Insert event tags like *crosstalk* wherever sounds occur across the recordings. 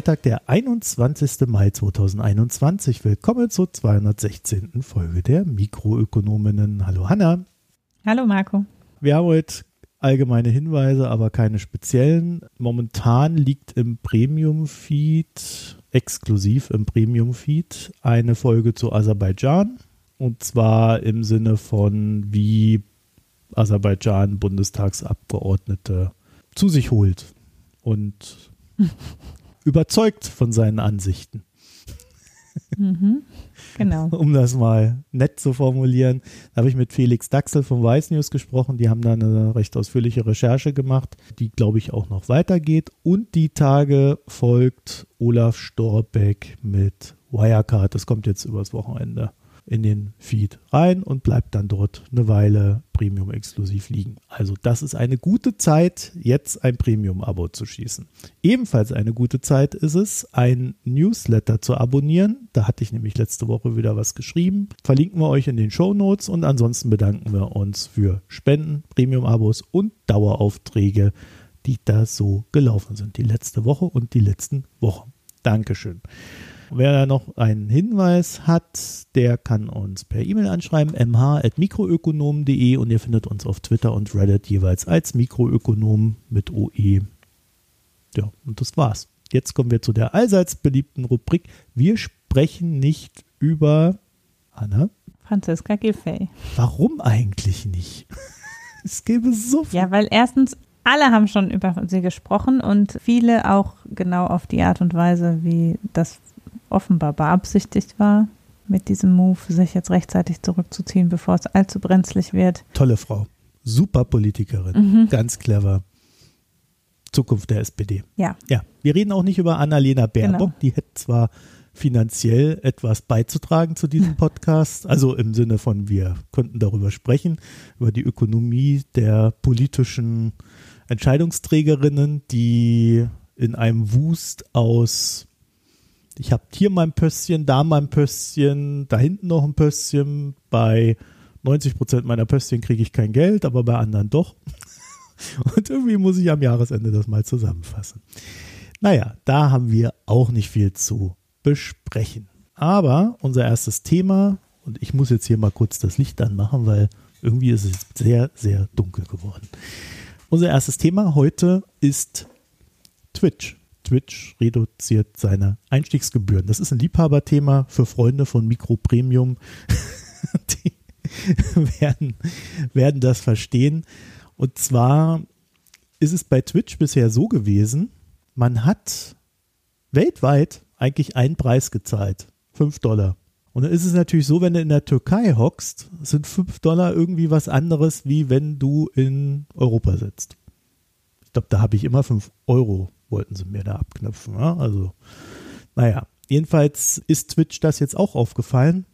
Freitag, der 21. Mai 2021. Willkommen zur 216. Folge der Mikroökonominnen. Hallo Hanna. Hallo Marco. Wir haben heute allgemeine Hinweise, aber keine speziellen. Momentan liegt im Premium-Feed, exklusiv im Premium-Feed, eine Folge zu Aserbaidschan. Und zwar im Sinne von, wie Aserbaidschan Bundestagsabgeordnete zu sich holt und *laughs* überzeugt von seinen Ansichten. Mhm, genau. *laughs* um das mal nett zu formulieren. Da habe ich mit Felix Daxel von Weiß News gesprochen. Die haben da eine recht ausführliche Recherche gemacht, die, glaube ich, auch noch weitergeht. Und die Tage folgt Olaf Storbeck mit Wirecard. Das kommt jetzt übers Wochenende in den Feed rein und bleibt dann dort eine Weile Premium exklusiv liegen. Also das ist eine gute Zeit, jetzt ein Premium-Abo zu schießen. Ebenfalls eine gute Zeit ist es, ein Newsletter zu abonnieren. Da hatte ich nämlich letzte Woche wieder was geschrieben. Verlinken wir euch in den Show Notes und ansonsten bedanken wir uns für Spenden, Premium-Abos und Daueraufträge, die da so gelaufen sind. Die letzte Woche und die letzten Wochen. Dankeschön. Wer noch einen Hinweis hat, der kann uns per E-Mail anschreiben, mh.mikroökonom.de und ihr findet uns auf Twitter und Reddit jeweils als Mikroökonom mit OE. Ja, und das war's. Jetzt kommen wir zu der allseits beliebten Rubrik. Wir sprechen nicht über Anna. Franziska Giffey. Warum eigentlich nicht? *laughs* es gäbe so viel. Ja, weil erstens alle haben schon über sie gesprochen und viele auch genau auf die Art und Weise, wie das offenbar beabsichtigt war, mit diesem Move sich jetzt rechtzeitig zurückzuziehen, bevor es allzu brenzlig wird. Tolle Frau. Super Politikerin. Mhm. Ganz clever. Zukunft der SPD. Ja. Ja. Wir reden auch nicht über Annalena Baerbock. Genau. Die hätte zwar finanziell etwas beizutragen zu diesem *laughs* Podcast. Also im Sinne von, wir könnten darüber sprechen, über die Ökonomie der politischen Entscheidungsträgerinnen, die in einem Wust aus ich habe hier mein Pösschen, da mein Pösschen, da hinten noch ein Pösschen. Bei 90 Prozent meiner Pösschen kriege ich kein Geld, aber bei anderen doch. *laughs* Und irgendwie muss ich am Jahresende das mal zusammenfassen. Naja, da haben wir auch nicht viel zu besprechen. Aber unser erstes Thema, und ich muss jetzt hier mal kurz das Licht anmachen, weil irgendwie ist es sehr, sehr dunkel geworden. Unser erstes Thema heute ist Twitch. Twitch reduziert seine Einstiegsgebühren. Das ist ein Liebhaberthema für Freunde von Mikro Premium. *laughs* Die werden, werden das verstehen. Und zwar ist es bei Twitch bisher so gewesen, man hat weltweit eigentlich einen Preis gezahlt. 5 Dollar. Und dann ist es natürlich so, wenn du in der Türkei hockst, sind 5 Dollar irgendwie was anderes, wie wenn du in Europa sitzt. Ich glaube, da habe ich immer 5 Euro wollten sie mir da abknüpfen. Ja? Also, naja, jedenfalls ist Twitch das jetzt auch aufgefallen.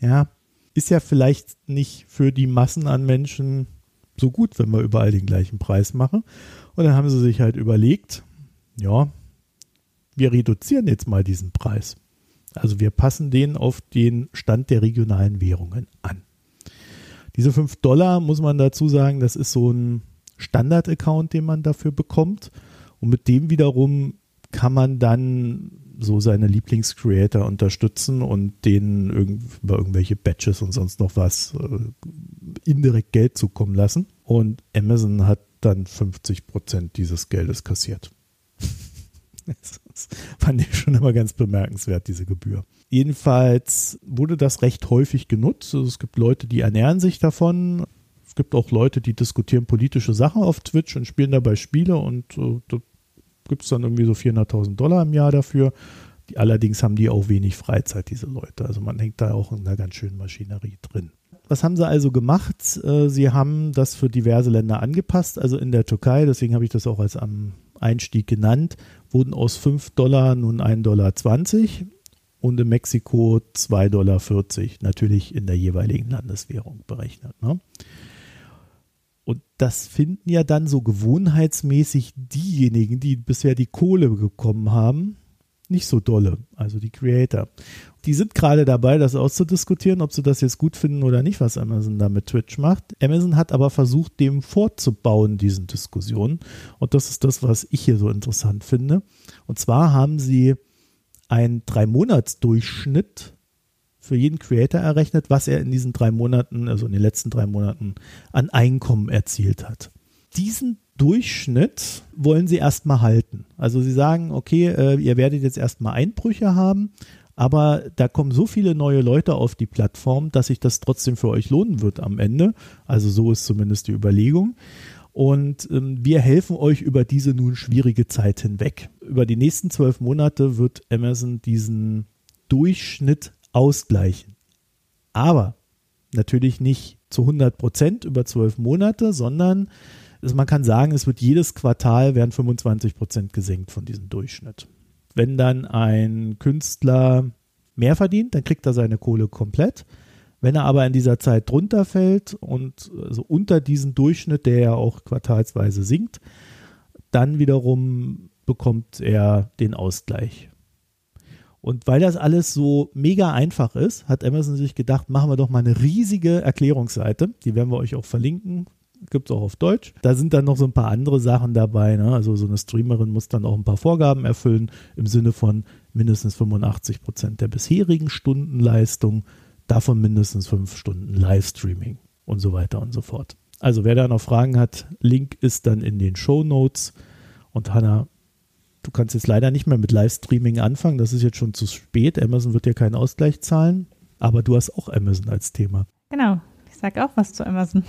Ja, ist ja vielleicht nicht für die Massen an Menschen so gut, wenn wir überall den gleichen Preis machen. Und dann haben sie sich halt überlegt, ja, wir reduzieren jetzt mal diesen Preis. Also wir passen den auf den Stand der regionalen Währungen an. Diese 5 Dollar, muss man dazu sagen, das ist so ein Standard-Account, den man dafür bekommt. Und mit dem wiederum kann man dann so seine Lieblingscreator unterstützen und denen irgend, über irgendwelche Badges und sonst noch was äh, indirekt Geld zukommen lassen. Und Amazon hat dann 50 Prozent dieses Geldes kassiert. *laughs* das fand ich schon immer ganz bemerkenswert, diese Gebühr. Jedenfalls wurde das recht häufig genutzt. Also es gibt Leute, die ernähren sich davon gibt auch Leute, die diskutieren politische Sachen auf Twitch und spielen dabei Spiele und äh, da gibt es dann irgendwie so 400.000 Dollar im Jahr dafür. Die, allerdings haben die auch wenig Freizeit, diese Leute. Also man hängt da auch in einer ganz schönen Maschinerie drin. Was haben sie also gemacht? Äh, sie haben das für diverse Länder angepasst. Also in der Türkei, deswegen habe ich das auch als am Einstieg genannt, wurden aus 5 Dollar nun 1,20 Dollar und in Mexiko 2,40 Dollar, natürlich in der jeweiligen Landeswährung berechnet. Ne? Und das finden ja dann so gewohnheitsmäßig diejenigen, die bisher die Kohle bekommen haben, nicht so dolle, also die Creator. Die sind gerade dabei, das auszudiskutieren, ob sie das jetzt gut finden oder nicht, was Amazon da mit Twitch macht. Amazon hat aber versucht, dem vorzubauen, diesen Diskussionen. Und das ist das, was ich hier so interessant finde. Und zwar haben sie einen Drei-Monats-Durchschnitt für jeden Creator errechnet, was er in diesen drei Monaten, also in den letzten drei Monaten, an Einkommen erzielt hat. Diesen Durchschnitt wollen sie erstmal halten. Also sie sagen, okay, äh, ihr werdet jetzt erstmal Einbrüche haben, aber da kommen so viele neue Leute auf die Plattform, dass sich das trotzdem für euch lohnen wird am Ende. Also so ist zumindest die Überlegung. Und ähm, wir helfen euch über diese nun schwierige Zeit hinweg. Über die nächsten zwölf Monate wird Amazon diesen Durchschnitt ausgleichen. Aber natürlich nicht zu 100 Prozent über zwölf Monate, sondern man kann sagen, es wird jedes Quartal werden 25 Prozent gesenkt von diesem Durchschnitt. Wenn dann ein Künstler mehr verdient, dann kriegt er seine Kohle komplett. Wenn er aber in dieser Zeit drunter fällt und also unter diesen Durchschnitt, der ja auch quartalsweise sinkt, dann wiederum bekommt er den Ausgleich. Und weil das alles so mega einfach ist, hat Amazon sich gedacht, machen wir doch mal eine riesige Erklärungsseite. Die werden wir euch auch verlinken gibt es auch auf Deutsch. Da sind dann noch so ein paar andere Sachen dabei. Ne? Also so eine Streamerin muss dann auch ein paar Vorgaben erfüllen im Sinne von mindestens 85 Prozent der bisherigen Stundenleistung, davon mindestens fünf Stunden Livestreaming und so weiter und so fort. Also wer da noch Fragen hat, Link ist dann in den Show Notes. Und Hanna, du kannst jetzt leider nicht mehr mit Livestreaming anfangen. Das ist jetzt schon zu spät. Amazon wird dir keinen Ausgleich zahlen. Aber du hast auch Amazon als Thema. Genau. Ich sage auch was zu Amazon.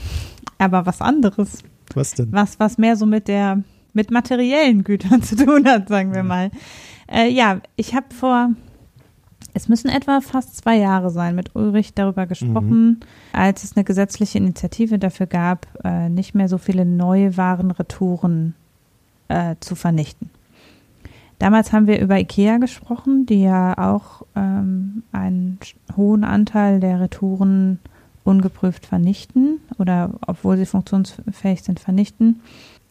Aber was anderes. Was denn? Was, was mehr so mit der, mit materiellen Gütern *laughs* zu tun hat, sagen wir mal. Äh, ja, ich habe vor, es müssen etwa fast zwei Jahre sein, mit Ulrich darüber gesprochen, mhm. als es eine gesetzliche Initiative dafür gab, äh, nicht mehr so viele Neuwarenretouren äh, zu vernichten. Damals haben wir über IKEA gesprochen, die ja auch ähm, einen hohen Anteil der Retouren ungeprüft vernichten oder obwohl sie funktionsfähig sind, vernichten.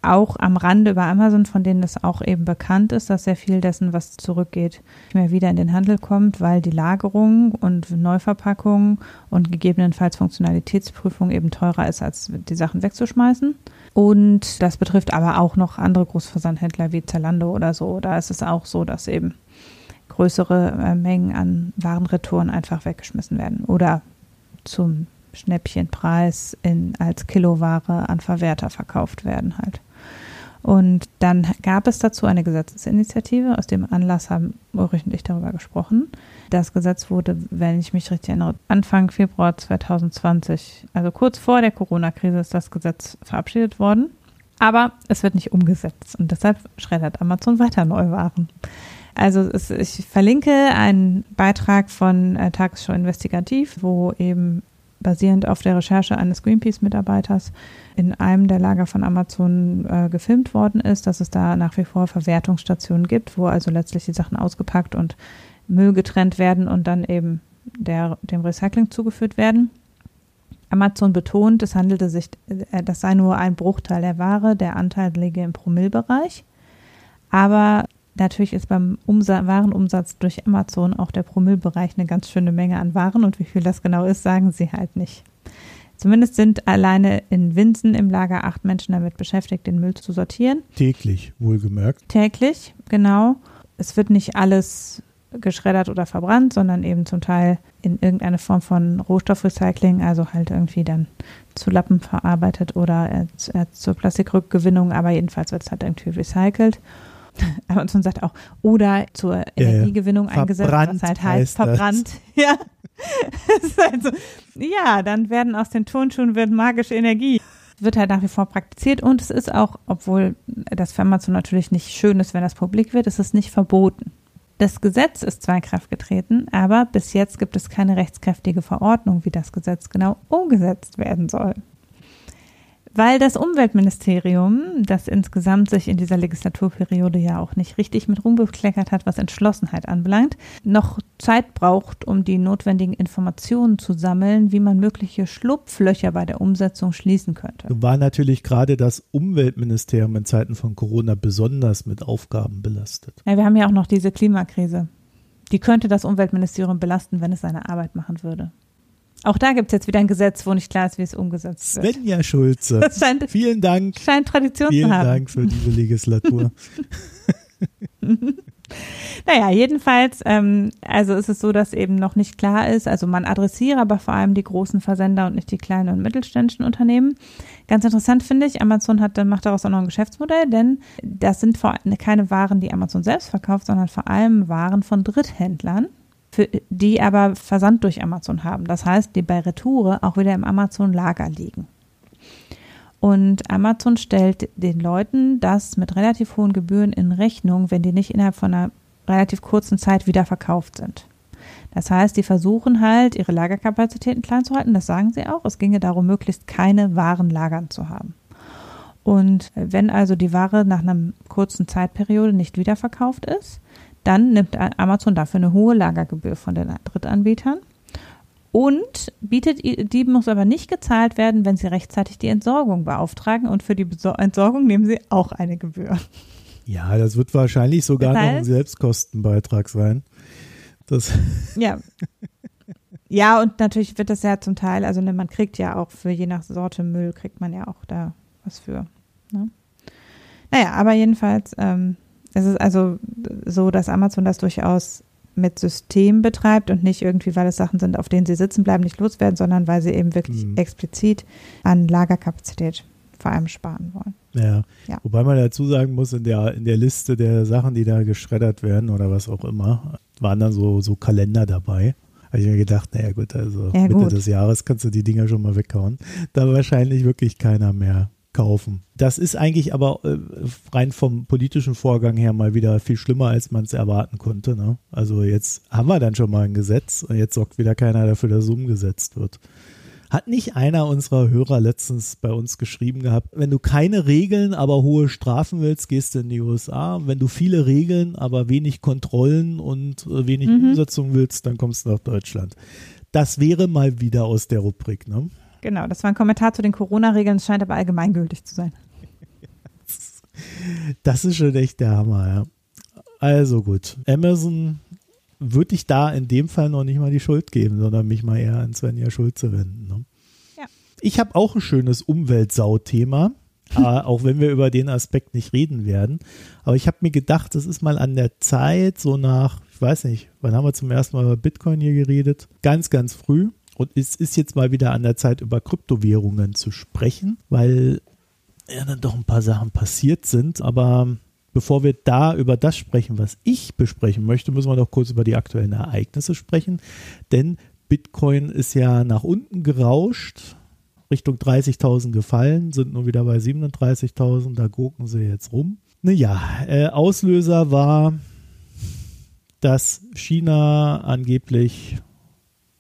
Auch am Rande über Amazon, von denen es auch eben bekannt ist, dass sehr viel dessen, was zurückgeht, nicht mehr wieder in den Handel kommt, weil die Lagerung und Neuverpackung und gegebenenfalls Funktionalitätsprüfung eben teurer ist, als die Sachen wegzuschmeißen. Und das betrifft aber auch noch andere Großversandhändler wie Zalando oder so. Da ist es auch so, dass eben größere äh, Mengen an Warenretouren einfach weggeschmissen werden oder zum Schnäppchenpreis in, als Kiloware an Verwerter verkauft werden halt. Und dann gab es dazu eine Gesetzesinitiative. Aus dem Anlass haben Ulrich und ich darüber gesprochen. Das Gesetz wurde, wenn ich mich richtig erinnere, Anfang Februar 2020, also kurz vor der Corona-Krise, ist das Gesetz verabschiedet worden. Aber es wird nicht umgesetzt und deshalb schreddert Amazon weiter Neuwaren. Also es, ich verlinke einen Beitrag von äh, Tagesschau Investigativ, wo eben basierend auf der Recherche eines Greenpeace-Mitarbeiters in einem der Lager von Amazon äh, gefilmt worden ist, dass es da nach wie vor Verwertungsstationen gibt, wo also letztlich die Sachen ausgepackt und Müll getrennt werden und dann eben der, dem Recycling zugeführt werden. Amazon betont, es handelte sich, äh, das sei nur ein Bruchteil der Ware, der Anteil liege im Promillbereich. Aber Natürlich ist beim Umsatz, Warenumsatz durch Amazon auch der Promillbereich eine ganz schöne Menge an Waren und wie viel das genau ist, sagen sie halt nicht. Zumindest sind alleine in Winsen im Lager acht Menschen damit beschäftigt, den Müll zu sortieren. Täglich, wohlgemerkt. Täglich, genau. Es wird nicht alles geschreddert oder verbrannt, sondern eben zum Teil in irgendeine Form von Rohstoffrecycling, also halt irgendwie dann zu Lappen verarbeitet oder äh, zur Plastikrückgewinnung, aber jedenfalls wird es halt irgendwie recycelt. *laughs* Amazon sagt auch, oder zur Energiegewinnung ja, eingesetzt, was halt heißt, verbrannt. *laughs* Ja. also, ja, dann werden aus den Turnschuhen wird magische Energie. Wird halt nach wie vor praktiziert und es ist auch, obwohl das für Amazon natürlich nicht schön ist, wenn das publik wird, ist es nicht verboten. Das Gesetz ist zwar in Kraft getreten, aber bis jetzt gibt es keine rechtskräftige Verordnung, wie das Gesetz genau umgesetzt werden soll. Weil das Umweltministerium, das insgesamt sich in dieser Legislaturperiode ja auch nicht richtig mit Ruhm bekleckert hat, was Entschlossenheit anbelangt, noch Zeit braucht, um die notwendigen Informationen zu sammeln, wie man mögliche Schlupflöcher bei der Umsetzung schließen könnte. War natürlich gerade das Umweltministerium in Zeiten von Corona besonders mit Aufgaben belastet. Ja, wir haben ja auch noch diese Klimakrise. Die könnte das Umweltministerium belasten, wenn es seine Arbeit machen würde. Auch da gibt es jetzt wieder ein Gesetz, wo nicht klar ist, wie es umgesetzt wird. Svenja Schulze. scheint, Vielen Dank. Scheint Tradition Vielen zu haben. Dank für diese Legislatur. *laughs* naja, jedenfalls, ähm, also ist es so, dass eben noch nicht klar ist, also man adressiere aber vor allem die großen Versender und nicht die kleinen und mittelständischen Unternehmen. Ganz interessant finde ich, Amazon hat, macht daraus auch noch ein Geschäftsmodell, denn das sind vor, keine Waren, die Amazon selbst verkauft, sondern vor allem Waren von Dritthändlern für die aber Versand durch Amazon haben. Das heißt, die bei Retoure auch wieder im Amazon-Lager liegen. Und Amazon stellt den Leuten das mit relativ hohen Gebühren in Rechnung, wenn die nicht innerhalb von einer relativ kurzen Zeit wieder verkauft sind. Das heißt, die versuchen halt, ihre Lagerkapazitäten klein zu halten. Das sagen sie auch. Es ginge darum, möglichst keine Waren lagern zu haben. Und wenn also die Ware nach einer kurzen Zeitperiode nicht wiederverkauft ist, dann nimmt Amazon dafür eine hohe Lagergebühr von den Drittanbietern und bietet, die muss aber nicht gezahlt werden, wenn sie rechtzeitig die Entsorgung beauftragen und für die Entsorgung nehmen sie auch eine Gebühr. Ja, das wird wahrscheinlich sogar das heißt, noch ein Selbstkostenbeitrag sein. Das *laughs* ja. Ja, und natürlich wird das ja zum Teil, also ne, man kriegt ja auch für je nach Sorte Müll, kriegt man ja auch da was für. Ne? Naja, aber jedenfalls, ähm, es ist also so, dass Amazon das durchaus mit System betreibt und nicht irgendwie, weil es Sachen sind, auf denen sie sitzen bleiben, nicht loswerden, sondern weil sie eben wirklich mhm. explizit an Lagerkapazität vor allem sparen wollen. Ja. ja. Wobei man dazu sagen muss, in der, in der Liste der Sachen, die da geschreddert werden oder was auch immer, waren da so, so Kalender dabei. Habe ich mir gedacht, naja gut, also ja, Mitte gut. des Jahres kannst du die Dinger schon mal weghauen. Da wahrscheinlich wirklich keiner mehr kaufen. Das ist eigentlich aber äh, rein vom politischen Vorgang her mal wieder viel schlimmer, als man es erwarten konnte. Ne? Also jetzt haben wir dann schon mal ein Gesetz und jetzt sorgt wieder keiner dafür, dass es umgesetzt wird. Hat nicht einer unserer Hörer letztens bei uns geschrieben gehabt, wenn du keine Regeln, aber hohe Strafen willst, gehst du in die USA. Wenn du viele Regeln, aber wenig Kontrollen und äh, wenig mhm. Umsetzung willst, dann kommst du nach Deutschland. Das wäre mal wieder aus der Rubrik, ne? Genau, das war ein Kommentar zu den Corona-Regeln, scheint aber allgemeingültig zu sein. *laughs* Das ist schon echt der Hammer, ja. Also gut, Amazon würde ich da in dem Fall noch nicht mal die Schuld geben, sondern mich mal eher an Svenja Schulze wenden. Ne? Ja. Ich habe auch ein schönes Umweltsau-Thema, *laughs* äh, auch wenn wir über den Aspekt nicht reden werden. Aber ich habe mir gedacht, es ist mal an der Zeit, so nach, ich weiß nicht, wann haben wir zum ersten Mal über Bitcoin hier geredet? Ganz, ganz früh. Und es ist jetzt mal wieder an der Zeit, über Kryptowährungen zu sprechen, weil ja dann doch ein paar Sachen passiert sind. Aber bevor wir da über das sprechen, was ich besprechen möchte, müssen wir noch kurz über die aktuellen Ereignisse sprechen. Denn Bitcoin ist ja nach unten gerauscht, Richtung 30.000 gefallen, sind nur wieder bei 37.000, da gucken sie jetzt rum. Naja, äh, Auslöser war, dass China angeblich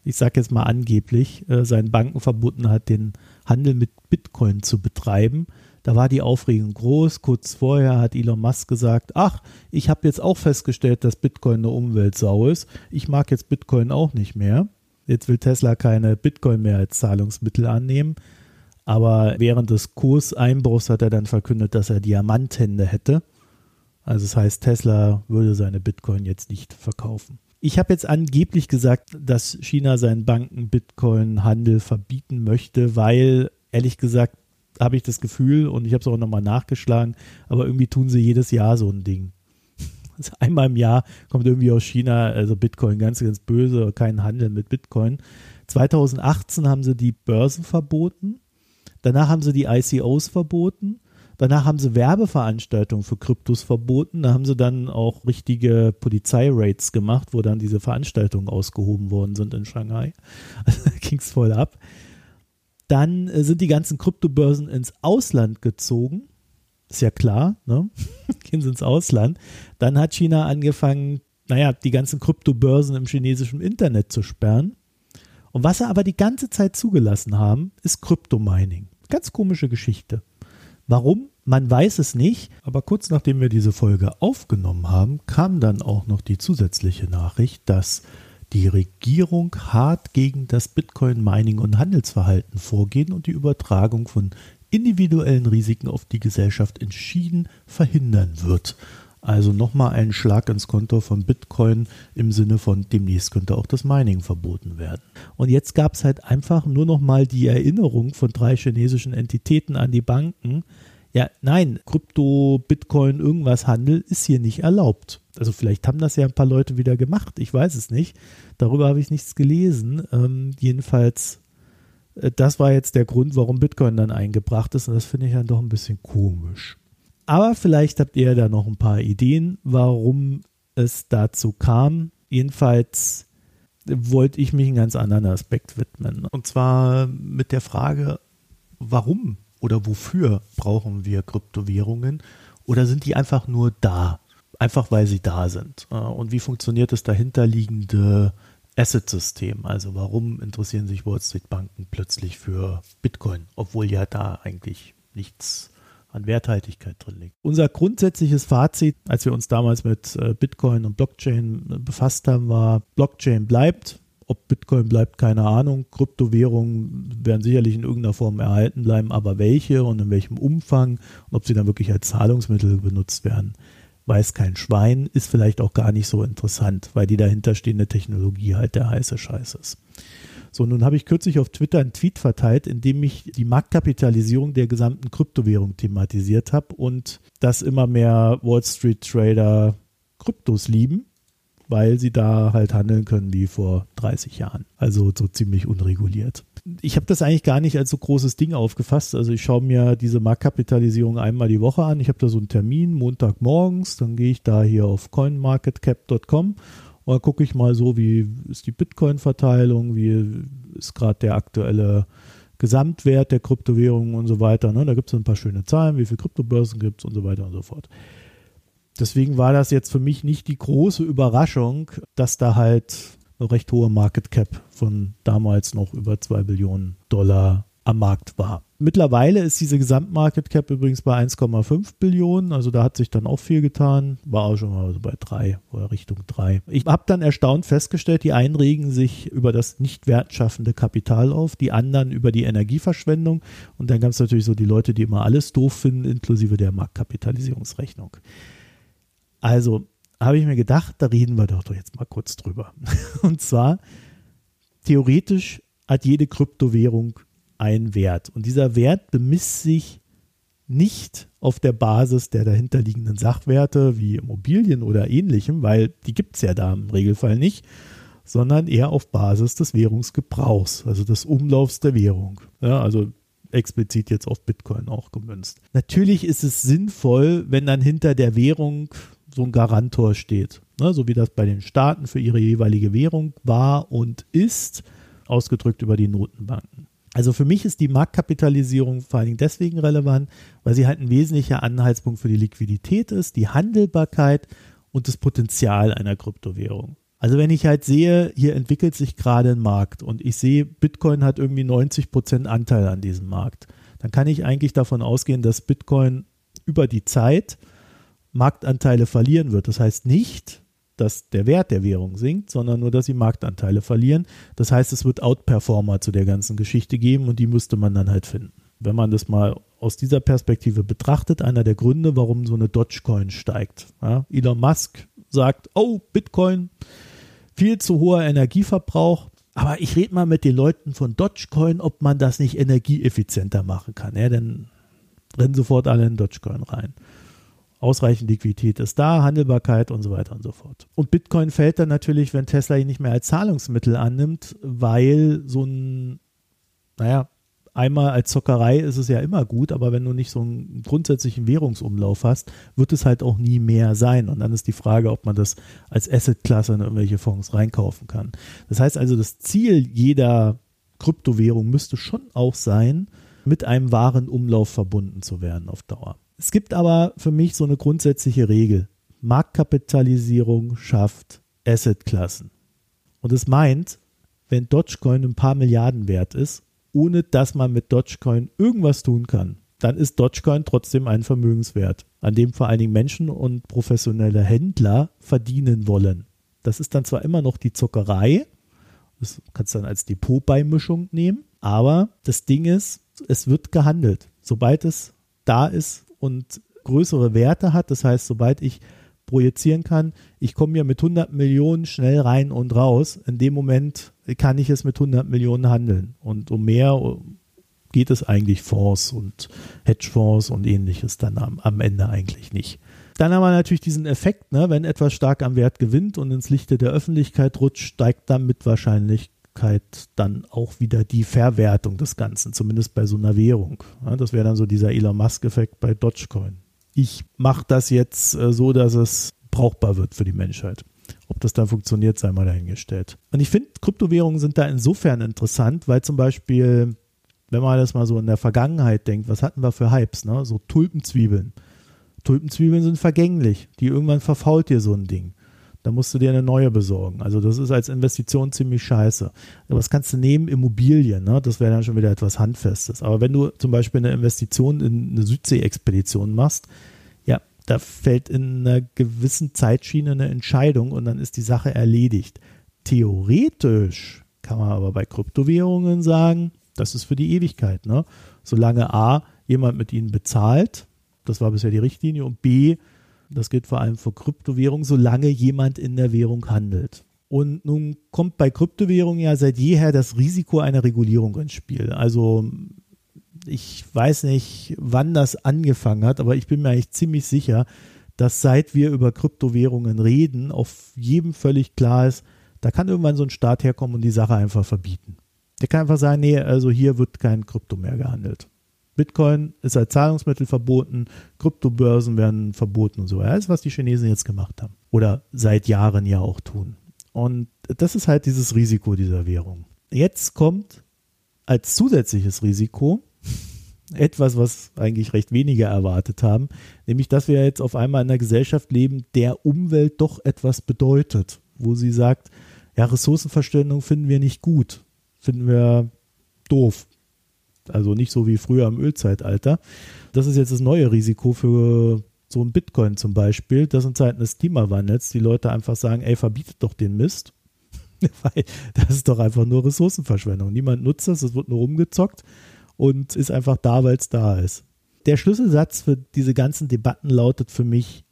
ich sage jetzt mal angeblich, äh, seinen Banken verboten hat, den Handel mit Bitcoin zu betreiben. Da war die Aufregung groß. Kurz vorher hat Elon Musk gesagt, ach, ich habe jetzt auch festgestellt, dass Bitcoin eine Umweltsau ist. Ich mag jetzt Bitcoin auch nicht mehr. Jetzt will Tesla keine Bitcoin mehr als Zahlungsmittel annehmen. Aber während des Kurseinbruchs hat er dann verkündet, dass er Diamanthände hätte. Also das heißt, Tesla würde seine Bitcoin jetzt nicht verkaufen. Ich habe jetzt angeblich gesagt, dass China seinen Banken Bitcoin-Handel verbieten möchte, weil ehrlich gesagt habe ich das Gefühl, und ich habe es auch nochmal nachgeschlagen, aber irgendwie tun sie jedes Jahr so ein Ding. *laughs* Also einmal im Jahr kommt irgendwie aus China, also Bitcoin ganz, ganz böse, kein Handel mit Bitcoin. 2018 haben sie die Börsen verboten. Danach haben sie die ICOs verboten. Danach haben sie Werbeveranstaltungen für Kryptos verboten. Da haben sie dann auch richtige Polizeiraids gemacht, wo dann diese Veranstaltungen ausgehoben worden sind in Shanghai. *laughs* Also da ging es voll ab. Dann äh, sind die ganzen Kryptobörsen ins Ausland gezogen. Ist ja klar, ne? *laughs* Gehen sie ins Ausland. Dann hat China angefangen, naja, die ganzen Kryptobörsen im chinesischen Internet zu sperren. Und was sie aber die ganze Zeit zugelassen haben, ist Kryptomining. Ganz komische Geschichte. Warum? Man weiß es nicht. Aber kurz nachdem wir diese Folge aufgenommen haben, kam dann auch noch die zusätzliche Nachricht, dass die Regierung hart gegen das Bitcoin-Mining und Handelsverhalten vorgehen und die Übertragung von individuellen Risiken auf die Gesellschaft entschieden verhindern wird. Also nochmal ein Schlag ins Konto von Bitcoin im Sinne von demnächst könnte auch das Mining verboten werden. Und jetzt gab es halt einfach nur nochmal die Erinnerung von drei chinesischen Entitäten an die Banken. Ja, nein, Krypto, Bitcoin, irgendwas Handel ist hier nicht erlaubt. Also vielleicht haben das ja ein paar Leute wieder gemacht, ich weiß es nicht. Darüber habe ich nichts gelesen. Ähm, jedenfalls, äh, das war jetzt der Grund, warum Bitcoin dann eingebracht ist und das finde ich dann doch ein bisschen komisch. Aber vielleicht habt ihr da noch ein paar Ideen, warum es dazu kam. Jedenfalls wollte ich mich einen ganz anderen Aspekt widmen. Und zwar mit der Frage, warum oder wofür brauchen wir Kryptowährungen? Oder sind die einfach nur da? Einfach weil sie da sind. Und wie funktioniert das dahinterliegende Asset-System? Also warum interessieren sich Wall Street-Banken plötzlich für Bitcoin, obwohl ja da eigentlich nichts an Werthaltigkeit drin liegt. Unser grundsätzliches Fazit, als wir uns damals mit äh, Bitcoin und Blockchain äh, befasst haben, war, Blockchain bleibt. Ob Bitcoin bleibt, keine Ahnung. Kryptowährungen werden sicherlich in irgendeiner Form erhalten bleiben, aber welche und in welchem Umfang und ob sie dann wirklich als Zahlungsmittel benutzt werden, weiß kein Schwein, ist vielleicht auch gar nicht so interessant, weil die dahinterstehende Technologie halt der heiße Scheiß ist. So, nun habe ich kürzlich auf Twitter einen Tweet verteilt, in dem ich die Marktkapitalisierung der gesamten Kryptowährung thematisiert habe und dass immer mehr Wall Street Trader Kryptos lieben, weil sie da halt handeln können wie vor 30 Jahren. Also so ziemlich unreguliert. Ich habe das eigentlich gar nicht als so großes Ding aufgefasst. Also ich schaue mir diese Marktkapitalisierung einmal die Woche an. Ich habe da so einen Termin Montagmorgens, dann gehe ich da hier auf coinmarketcap.com und dann gucke ich mal so, wie ist die Bitcoin-Verteilung, wie ist gerade der aktuelle Gesamtwert der Kryptowährungen und so weiter. Ne? Da gibt es ein paar schöne Zahlen, wie viele Kryptobörsen gibt es und so weiter und so fort. Deswegen war das jetzt für mich nicht die große Überraschung, dass da halt eine recht hohe Market Cap von damals noch über 2 Billionen Dollar am Markt war. Mittlerweile ist diese Gesamtmarket Cap übrigens bei 1,5 Billionen, also da hat sich dann auch viel getan, war auch schon mal so bei 3 oder Richtung 3. Ich habe dann erstaunt festgestellt, die einen regen sich über das nicht wertschaffende Kapital auf, die anderen über die Energieverschwendung und dann gab es natürlich so die Leute, die immer alles doof finden, inklusive der Marktkapitalisierungsrechnung. Also habe ich mir gedacht, da reden wir doch jetzt mal kurz drüber. *laughs* Und zwar, theoretisch hat jede Kryptowährung ein Wert. Und dieser Wert bemisst sich nicht auf der Basis der dahinterliegenden Sachwerte wie Immobilien oder ähnlichem, weil die gibt es ja da im Regelfall nicht, sondern eher auf Basis des Währungsgebrauchs, also des Umlaufs der Währung. Ja, also explizit jetzt auf Bitcoin auch gemünzt. Natürlich ist es sinnvoll, wenn dann hinter der Währung so ein Garantor steht, ne, so wie das bei den Staaten für ihre jeweilige Währung war und ist, ausgedrückt über die Notenbanken. Also für mich ist die Marktkapitalisierung vor allen Dingen deswegen relevant, weil sie halt ein wesentlicher Anhaltspunkt für die Liquidität ist, die Handelbarkeit und das Potenzial einer Kryptowährung. Also wenn ich halt sehe, hier entwickelt sich gerade ein Markt und ich sehe, Bitcoin hat irgendwie 90 Prozent Anteil an diesem Markt, dann kann ich eigentlich davon ausgehen, dass Bitcoin über die Zeit Marktanteile verlieren wird. Das heißt nicht, dass der Wert der Währung sinkt, sondern nur, dass sie Marktanteile verlieren. Das heißt, es wird Outperformer zu der ganzen Geschichte geben und die müsste man dann halt finden. Wenn man das mal aus dieser Perspektive betrachtet, einer der Gründe, warum so eine Dogecoin steigt. Ja, Elon Musk sagt, oh, Bitcoin, viel zu hoher Energieverbrauch. Aber ich rede mal mit den Leuten von Dogecoin, ob man das nicht energieeffizienter machen kann. Ja, dann rennen sofort alle in Dogecoin rein ausreichend Liquidität ist da, Handelbarkeit und so weiter und so fort. Und Bitcoin fällt dann natürlich, wenn Tesla ihn nicht mehr als Zahlungsmittel annimmt, weil so ein, naja, einmal als Zockerei ist es ja immer gut, aber wenn du nicht so einen grundsätzlichen Währungsumlauf hast, wird es halt auch nie mehr sein. Und dann ist die Frage, ob man das als Assetklasse in irgendwelche Fonds reinkaufen kann. Das heißt also, das Ziel jeder Kryptowährung müsste schon auch sein, mit einem wahren Umlauf verbunden zu werden auf Dauer. Es gibt aber für mich so eine grundsätzliche Regel. Marktkapitalisierung schafft Assetklassen. Und es meint, wenn Dogecoin ein paar Milliarden wert ist, ohne dass man mit Dogecoin irgendwas tun kann, dann ist Dogecoin trotzdem ein Vermögenswert, an dem vor allen Dingen Menschen und professionelle Händler verdienen wollen. Das ist dann zwar immer noch die Zuckerei, das kannst du dann als Depotbeimischung nehmen, aber das Ding ist, es wird gehandelt. Sobald es da ist und größere Werte hat, das heißt, sobald ich projizieren kann, ich komme ja mit 100 Millionen schnell rein und raus, in dem Moment kann ich es mit 100 Millionen handeln. Und um mehr geht es eigentlich Fonds und Hedgefonds und ähnliches dann am, am Ende eigentlich nicht. Dann haben wir natürlich diesen Effekt, ne, wenn etwas stark am Wert gewinnt und ins Lichte der Öffentlichkeit rutscht, steigt damit Wahrscheinlichkeit dann auch wieder die Verwertung des Ganzen, zumindest bei so einer Währung. Ja, das wäre dann so dieser Elon Musk-Effekt bei Dogecoin. Ich mache das jetzt äh, so, dass es brauchbar wird für die Menschheit. Ob das dann funktioniert, sei mal dahingestellt. Und ich finde, Kryptowährungen sind da insofern interessant, weil zum Beispiel wenn man das mal so in der Vergangenheit denkt, was hatten wir für Hypes, ne? So Tulpenzwiebeln. Tulpenzwiebeln sind vergänglich. Die irgendwann verfault dir so ein Ding. Da musst du dir eine neue besorgen. Also das ist als Investition ziemlich scheiße. Was kannst du nehmen? Immobilien, ne? Das wäre dann schon wieder etwas Handfestes. Aber wenn du zum Beispiel eine Investition in eine Südsee-Expedition machst, ja, da fällt in einer gewissen Zeitschiene eine Entscheidung und dann ist die Sache erledigt. Theoretisch kann man aber bei Kryptowährungen sagen, das ist für die Ewigkeit. Ne? Solange A, jemand mit ihnen bezahlt, das war bisher die Richtlinie, und B, das gilt vor allem für Kryptowährungen, solange jemand in der Währung handelt. Und nun kommt bei Kryptowährungen ja seit jeher das Risiko einer Regulierung ins Spiel. Also ich weiß nicht, wann das angefangen hat, aber ich bin mir eigentlich ziemlich sicher, dass seit wir über Kryptowährungen reden, auf jedem völlig klar ist, da kann irgendwann so ein Staat herkommen und die Sache einfach verbieten. Der kann einfach sagen, nee, also hier wird kein Krypto mehr gehandelt. Bitcoin ist als Zahlungsmittel verboten, Kryptobörsen werden verboten und so. Das ist, was die Chinesen jetzt gemacht haben. Oder seit Jahren ja auch tun. Und das ist halt dieses Risiko dieser Währung. Jetzt kommt als zusätzliches Risiko *laughs* etwas, was eigentlich recht wenige erwartet haben, nämlich dass wir jetzt auf einmal in einer Gesellschaft leben, der Umwelt doch etwas bedeutet, wo sie sagt, ja, Ressourcenverschwendung finden wir nicht gut finden wir doof. Also nicht so wie früher im Ölzeitalter. Das ist jetzt das neue Risiko für so ein Bitcoin zum Beispiel, dass in Zeiten des Klimawandels die Leute einfach sagen, ey, verbietet doch den Mist. *laughs* Weil das ist doch einfach nur Ressourcenverschwendung. Niemand nutzt das, es wird nur rumgezockt und ist einfach da, weil es da ist. Der Schlüsselsatz für diese ganzen Debatten lautet für mich,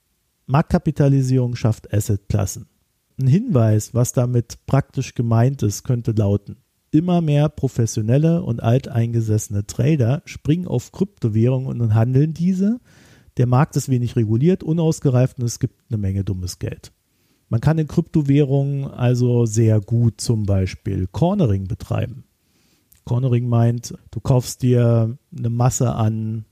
Marktkapitalisierung schafft Assetklassen. Ein Hinweis, was damit praktisch gemeint ist, könnte lauten, immer mehr professionelle und alteingesessene Trader springen auf Kryptowährungen und handeln diese. Der Markt ist wenig reguliert, unausgereift und es gibt eine Menge dummes Geld. Man kann in Kryptowährungen also sehr gut zum Beispiel Cornering betreiben. Cornering meint, du kaufst dir eine Masse an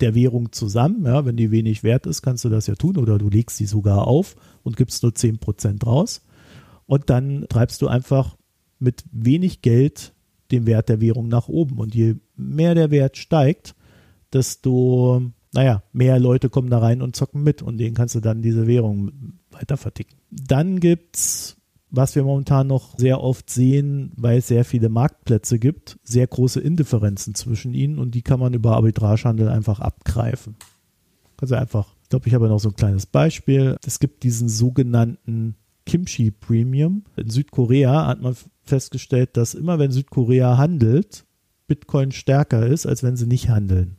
der Währung zusammen. Ja, wenn die wenig wert ist, kannst du das ja tun oder du legst sie sogar auf und gibst nur 10% raus. Und dann treibst du einfach mit wenig Geld den Wert der Währung nach oben. Und je mehr der Wert steigt, desto, naja, mehr Leute kommen da rein und zocken mit und denen kannst du dann diese Währung weiter verticken. Dann gibt es, was wir momentan noch sehr oft sehen, weil es sehr viele Marktplätze gibt, sehr große Indifferenzen zwischen ihnen und die kann man über Arbitragehandel einfach abgreifen. Also einfach, ich glaube, ich habe noch so ein kleines Beispiel. Es gibt diesen sogenannten Kimchi Premium. In Südkorea hat man festgestellt, dass immer wenn Südkorea handelt, Bitcoin stärker ist, als wenn sie nicht handeln.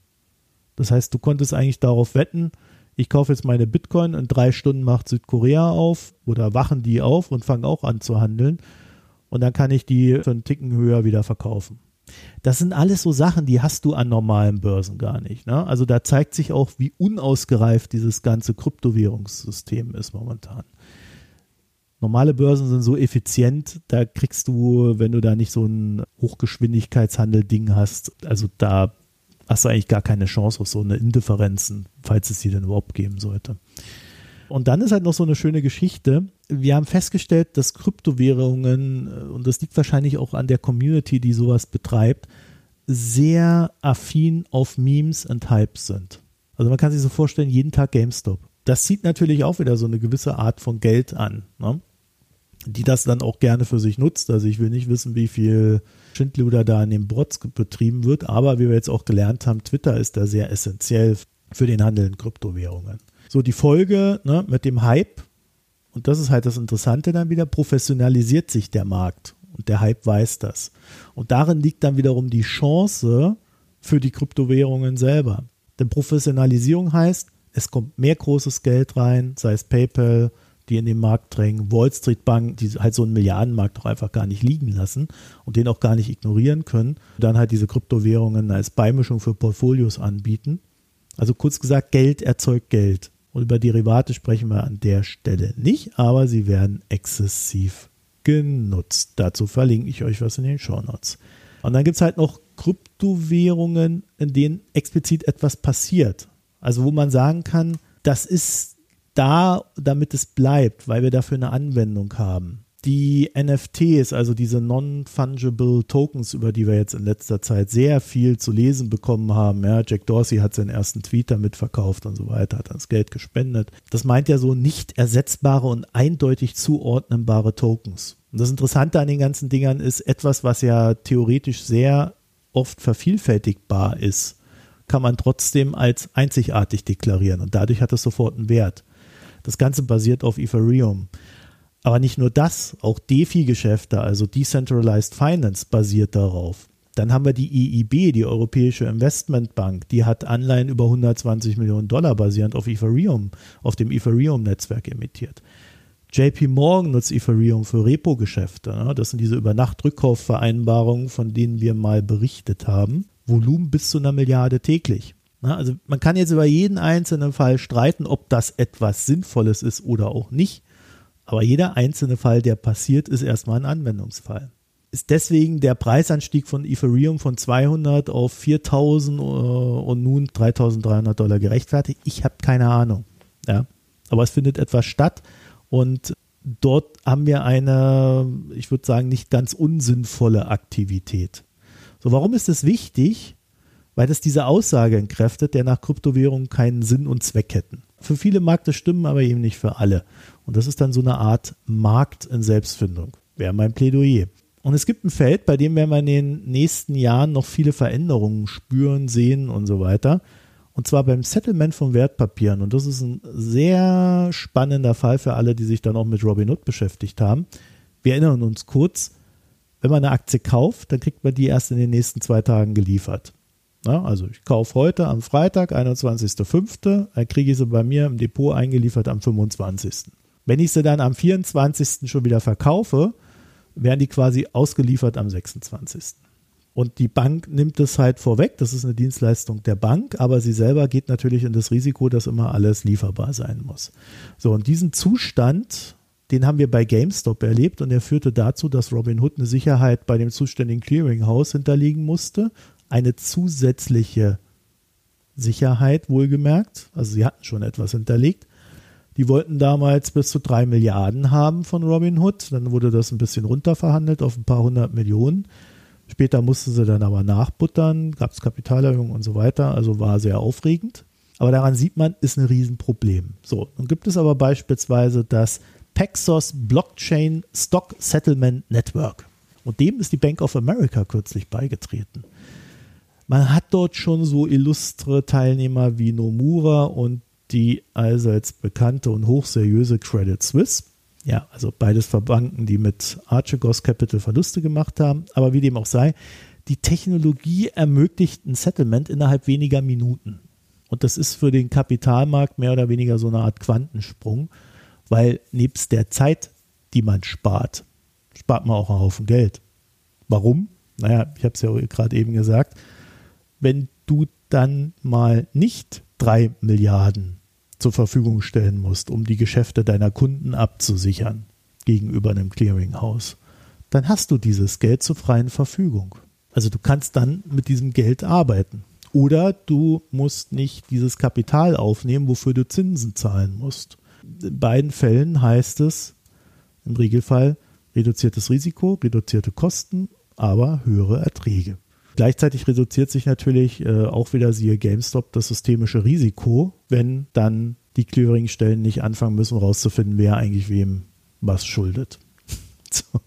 Das heißt, du konntest eigentlich darauf wetten, ich kaufe jetzt meine Bitcoin, in drei Stunden macht Südkorea auf oder wachen die auf und fangen auch an zu handeln und dann kann ich die für einen Ticken höher wieder verkaufen. Das sind alles so Sachen, die hast du an normalen Börsen gar nicht. Ne? Also da zeigt sich auch, wie unausgereift dieses ganze Kryptowährungssystem ist momentan normale Börsen sind so effizient, da kriegst du, wenn du da nicht so ein Hochgeschwindigkeitshandel-Ding hast, also da hast du eigentlich gar keine Chance auf so eine Indifferenzen, falls es sie denn überhaupt geben sollte. Und dann ist halt noch so eine schöne Geschichte. Wir haben festgestellt, dass Kryptowährungen, äh, und das liegt wahrscheinlich auch an der Community, die sowas betreibt, sehr affin auf Memes und Hypes sind. Also man kann sich so vorstellen, jeden Tag GameStop. Das zieht natürlich auch wieder so eine gewisse Art von Geld an. Ne? Die das dann auch gerne für sich nutzt. Also ich will nicht wissen, wie viel Schindluder da in den Bots betrieben wird, aber wie wir jetzt auch gelernt haben, Twitter ist da sehr essentiell für den Handel in Kryptowährungen. So, die Folge ne, mit dem Hype, und das ist halt das Interessante dann wieder, professionalisiert sich der Markt und der Hype weiß das. Und darin liegt dann wiederum die Chance für die Kryptowährungen selber. Denn Professionalisierung heißt, es kommt mehr großes Geld rein, sei es PayPal, die in den Markt drängen, Wall Street Bank, die halt so einen Milliardenmarkt doch einfach gar nicht liegen lassen und den auch gar nicht ignorieren können, dann halt diese Kryptowährungen als Beimischung für Portfolios anbieten. Also kurz gesagt, Geld erzeugt Geld. Und über Derivate sprechen wir an der Stelle nicht, aber sie werden exzessiv genutzt. Dazu verlinke ich euch was in den Show Notes. Und dann gibt es halt noch Kryptowährungen, in denen explizit etwas passiert. Also wo man sagen kann, das ist da, damit es bleibt, weil wir dafür eine Anwendung haben. Die NFTs, also diese Non-Fungible Tokens, über die wir jetzt in letzter Zeit sehr viel zu lesen bekommen haben. Ja, Jack Dorsey hat seinen ersten Tweet damit verkauft und so weiter, hat das Geld gespendet. Das meint ja so nicht ersetzbare und eindeutig zuordnenbare Tokens. Und das Interessante an den ganzen Dingern ist etwas, was ja theoretisch sehr oft vervielfältigbar ist, kann man trotzdem als einzigartig deklarieren und dadurch hat es sofort einen Wert. Das Ganze basiert auf Ethereum. Aber nicht nur das, auch DeFi-Geschäfte, also Decentralized Finance, basiert darauf. Dann haben wir die EIB, die Europäische Investmentbank, die hat Anleihen über 120 Millionen Dollar basierend auf Ethereum, auf dem Ethereum-Netzwerk emittiert. JP Morgan nutzt Ethereum für Repo-Geschäfte. Ne? Das sind diese Übernacht-Rückkaufvereinbarungen, von denen wir mal berichtet haben. Volumen bis zu einer Milliarde täglich. Ne? Also man kann jetzt über jeden einzelnen Fall streiten, ob das etwas Sinnvolles ist oder auch nicht. Aber jeder einzelne Fall, der passiert, ist erstmal ein Anwendungsfall. Ist deswegen der Preisanstieg von Ethereum von 200 auf 4000 äh, und nun 3300 Dollar gerechtfertigt? Ich habe keine Ahnung. Ja. Aber es findet etwas statt und dort haben wir eine, ich würde sagen, nicht ganz unsinnvolle Aktivität. So, warum ist es wichtig? Weil das diese Aussage entkräftet, der nach Kryptowährungen keinen Sinn und Zweck hätten. Für viele mag das stimmen, aber eben nicht für alle. Und das ist dann so eine Art Markt in Selbstfindung. Wäre mein Plädoyer. Und es gibt ein Feld, bei dem werden wir in den nächsten Jahren noch viele Veränderungen spüren, sehen und so weiter. Und zwar beim Settlement von Wertpapieren. Und das ist ein sehr spannender Fall für alle, die sich dann auch mit Robinhood beschäftigt haben. Wir erinnern uns kurz, wenn man eine Aktie kauft, dann kriegt man die erst in den nächsten zwei Tagen geliefert. Ja, also ich kaufe heute am Freitag, 21.05., dann kriege ich sie bei mir im Depot eingeliefert am 25. Wenn ich sie dann am 24. schon wieder verkaufe, werden die quasi ausgeliefert am 26. Und die Bank nimmt das halt vorweg, das ist eine Dienstleistung der Bank, aber sie selber geht natürlich in das Risiko, dass immer alles lieferbar sein muss. So, und diesen Zustand, den haben wir bei GameStop erlebt und er führte dazu, dass Robinhood eine Sicherheit bei dem zuständigen Clearinghouse hinterlegen musste, eine zusätzliche Sicherheit wohlgemerkt, also sie hatten schon etwas hinterlegt. Die wollten damals bis zu drei Milliarden haben von Robinhood, dann wurde das ein bisschen runterverhandelt auf ein paar hundert Millionen. Später mussten sie dann aber nachbuttern, gab es Kapitalerhöhung und so weiter, also war sehr aufregend. Aber daran sieht man, ist ein Riesenproblem. So, nun gibt es aber beispielsweise das Paxos Blockchain Stock Settlement Network. Und dem ist die Bank of America kürzlich beigetreten. Man hat dort schon so illustre Teilnehmer wie Nomura und die allseits bekannte und hochseriöse Credit Suisse. Ja, also beides Verbanken, die mit Archegos Capital Verluste gemacht haben. Aber wie dem auch sei, die Technologie ermöglicht ein Settlement innerhalb weniger Minuten. Und das ist für den Kapitalmarkt mehr oder weniger so eine Art Quantensprung, weil nebst der Zeit, die man spart, spart man auch einen Haufen Geld. Warum? Naja, ich habe es ja gerade eben gesagt, wenn du dann mal nicht drei Milliarden zur Verfügung stellen musst, um die Geschäfte deiner Kunden abzusichern gegenüber einem Clearinghouse, dann hast du dieses Geld zur freien Verfügung. Also du kannst dann mit diesem Geld arbeiten. Oder du musst nicht dieses Kapital aufnehmen, wofür du Zinsen zahlen musst. In beiden Fällen heißt es im Regelfall reduziertes Risiko, reduzierte Kosten, aber höhere Erträge. Gleichzeitig reduziert sich natürlich äh, auch wieder siehe GameStop das systemische Risiko, wenn dann die Clearingstellen nicht anfangen müssen, rauszufinden, wer eigentlich wem was schuldet. *laughs* So.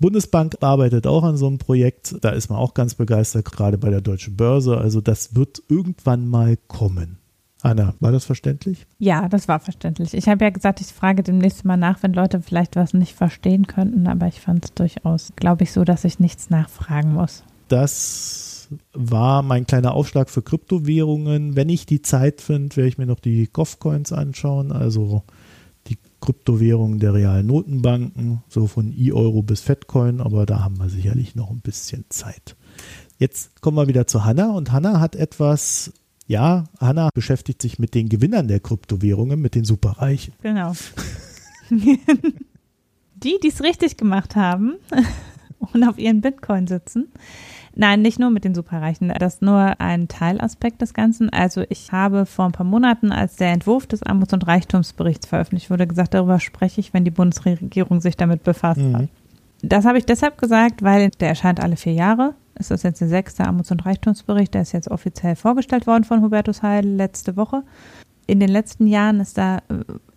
Bundesbank arbeitet auch an so einem Projekt. Da ist man auch ganz begeistert, gerade bei der Deutschen Börse. Also das wird irgendwann mal kommen. Anna, war das verständlich? Ja, das war verständlich. Ich habe ja gesagt, ich frage demnächst mal nach, wenn Leute vielleicht was nicht verstehen könnten, aber ich fand es durchaus, glaube ich, so, dass ich nichts nachfragen muss. Das war mein kleiner Aufschlag für Kryptowährungen. Wenn ich die Zeit finde, werde ich mir noch die GovCoins anschauen, also die Kryptowährungen der realen Notenbanken, so von E-Euro bis Fedcoin, aber da haben wir sicherlich noch ein bisschen Zeit. Jetzt kommen wir wieder zu Hanna und Hanna hat etwas ja, Hanna beschäftigt sich mit den Gewinnern der Kryptowährungen, mit den Superreichen. Genau. *laughs* die, die es richtig gemacht haben *laughs* und auf ihren Bitcoin sitzen. Nein, nicht nur mit den Superreichen. Das ist nur ein Teilaspekt des Ganzen. Also ich habe vor ein paar Monaten, als der Entwurf des Armuts- und Reichtumsberichts veröffentlicht wurde, gesagt, darüber spreche ich, wenn die Bundesregierung sich damit befasst mhm. hat. Das habe ich deshalb gesagt, weil der erscheint alle vier Jahre ist das jetzt der sechste Armuts- und Reichtumsbericht, der ist jetzt offiziell vorgestellt worden von Hubertus Heil letzte Woche. In den letzten Jahren ist da äh,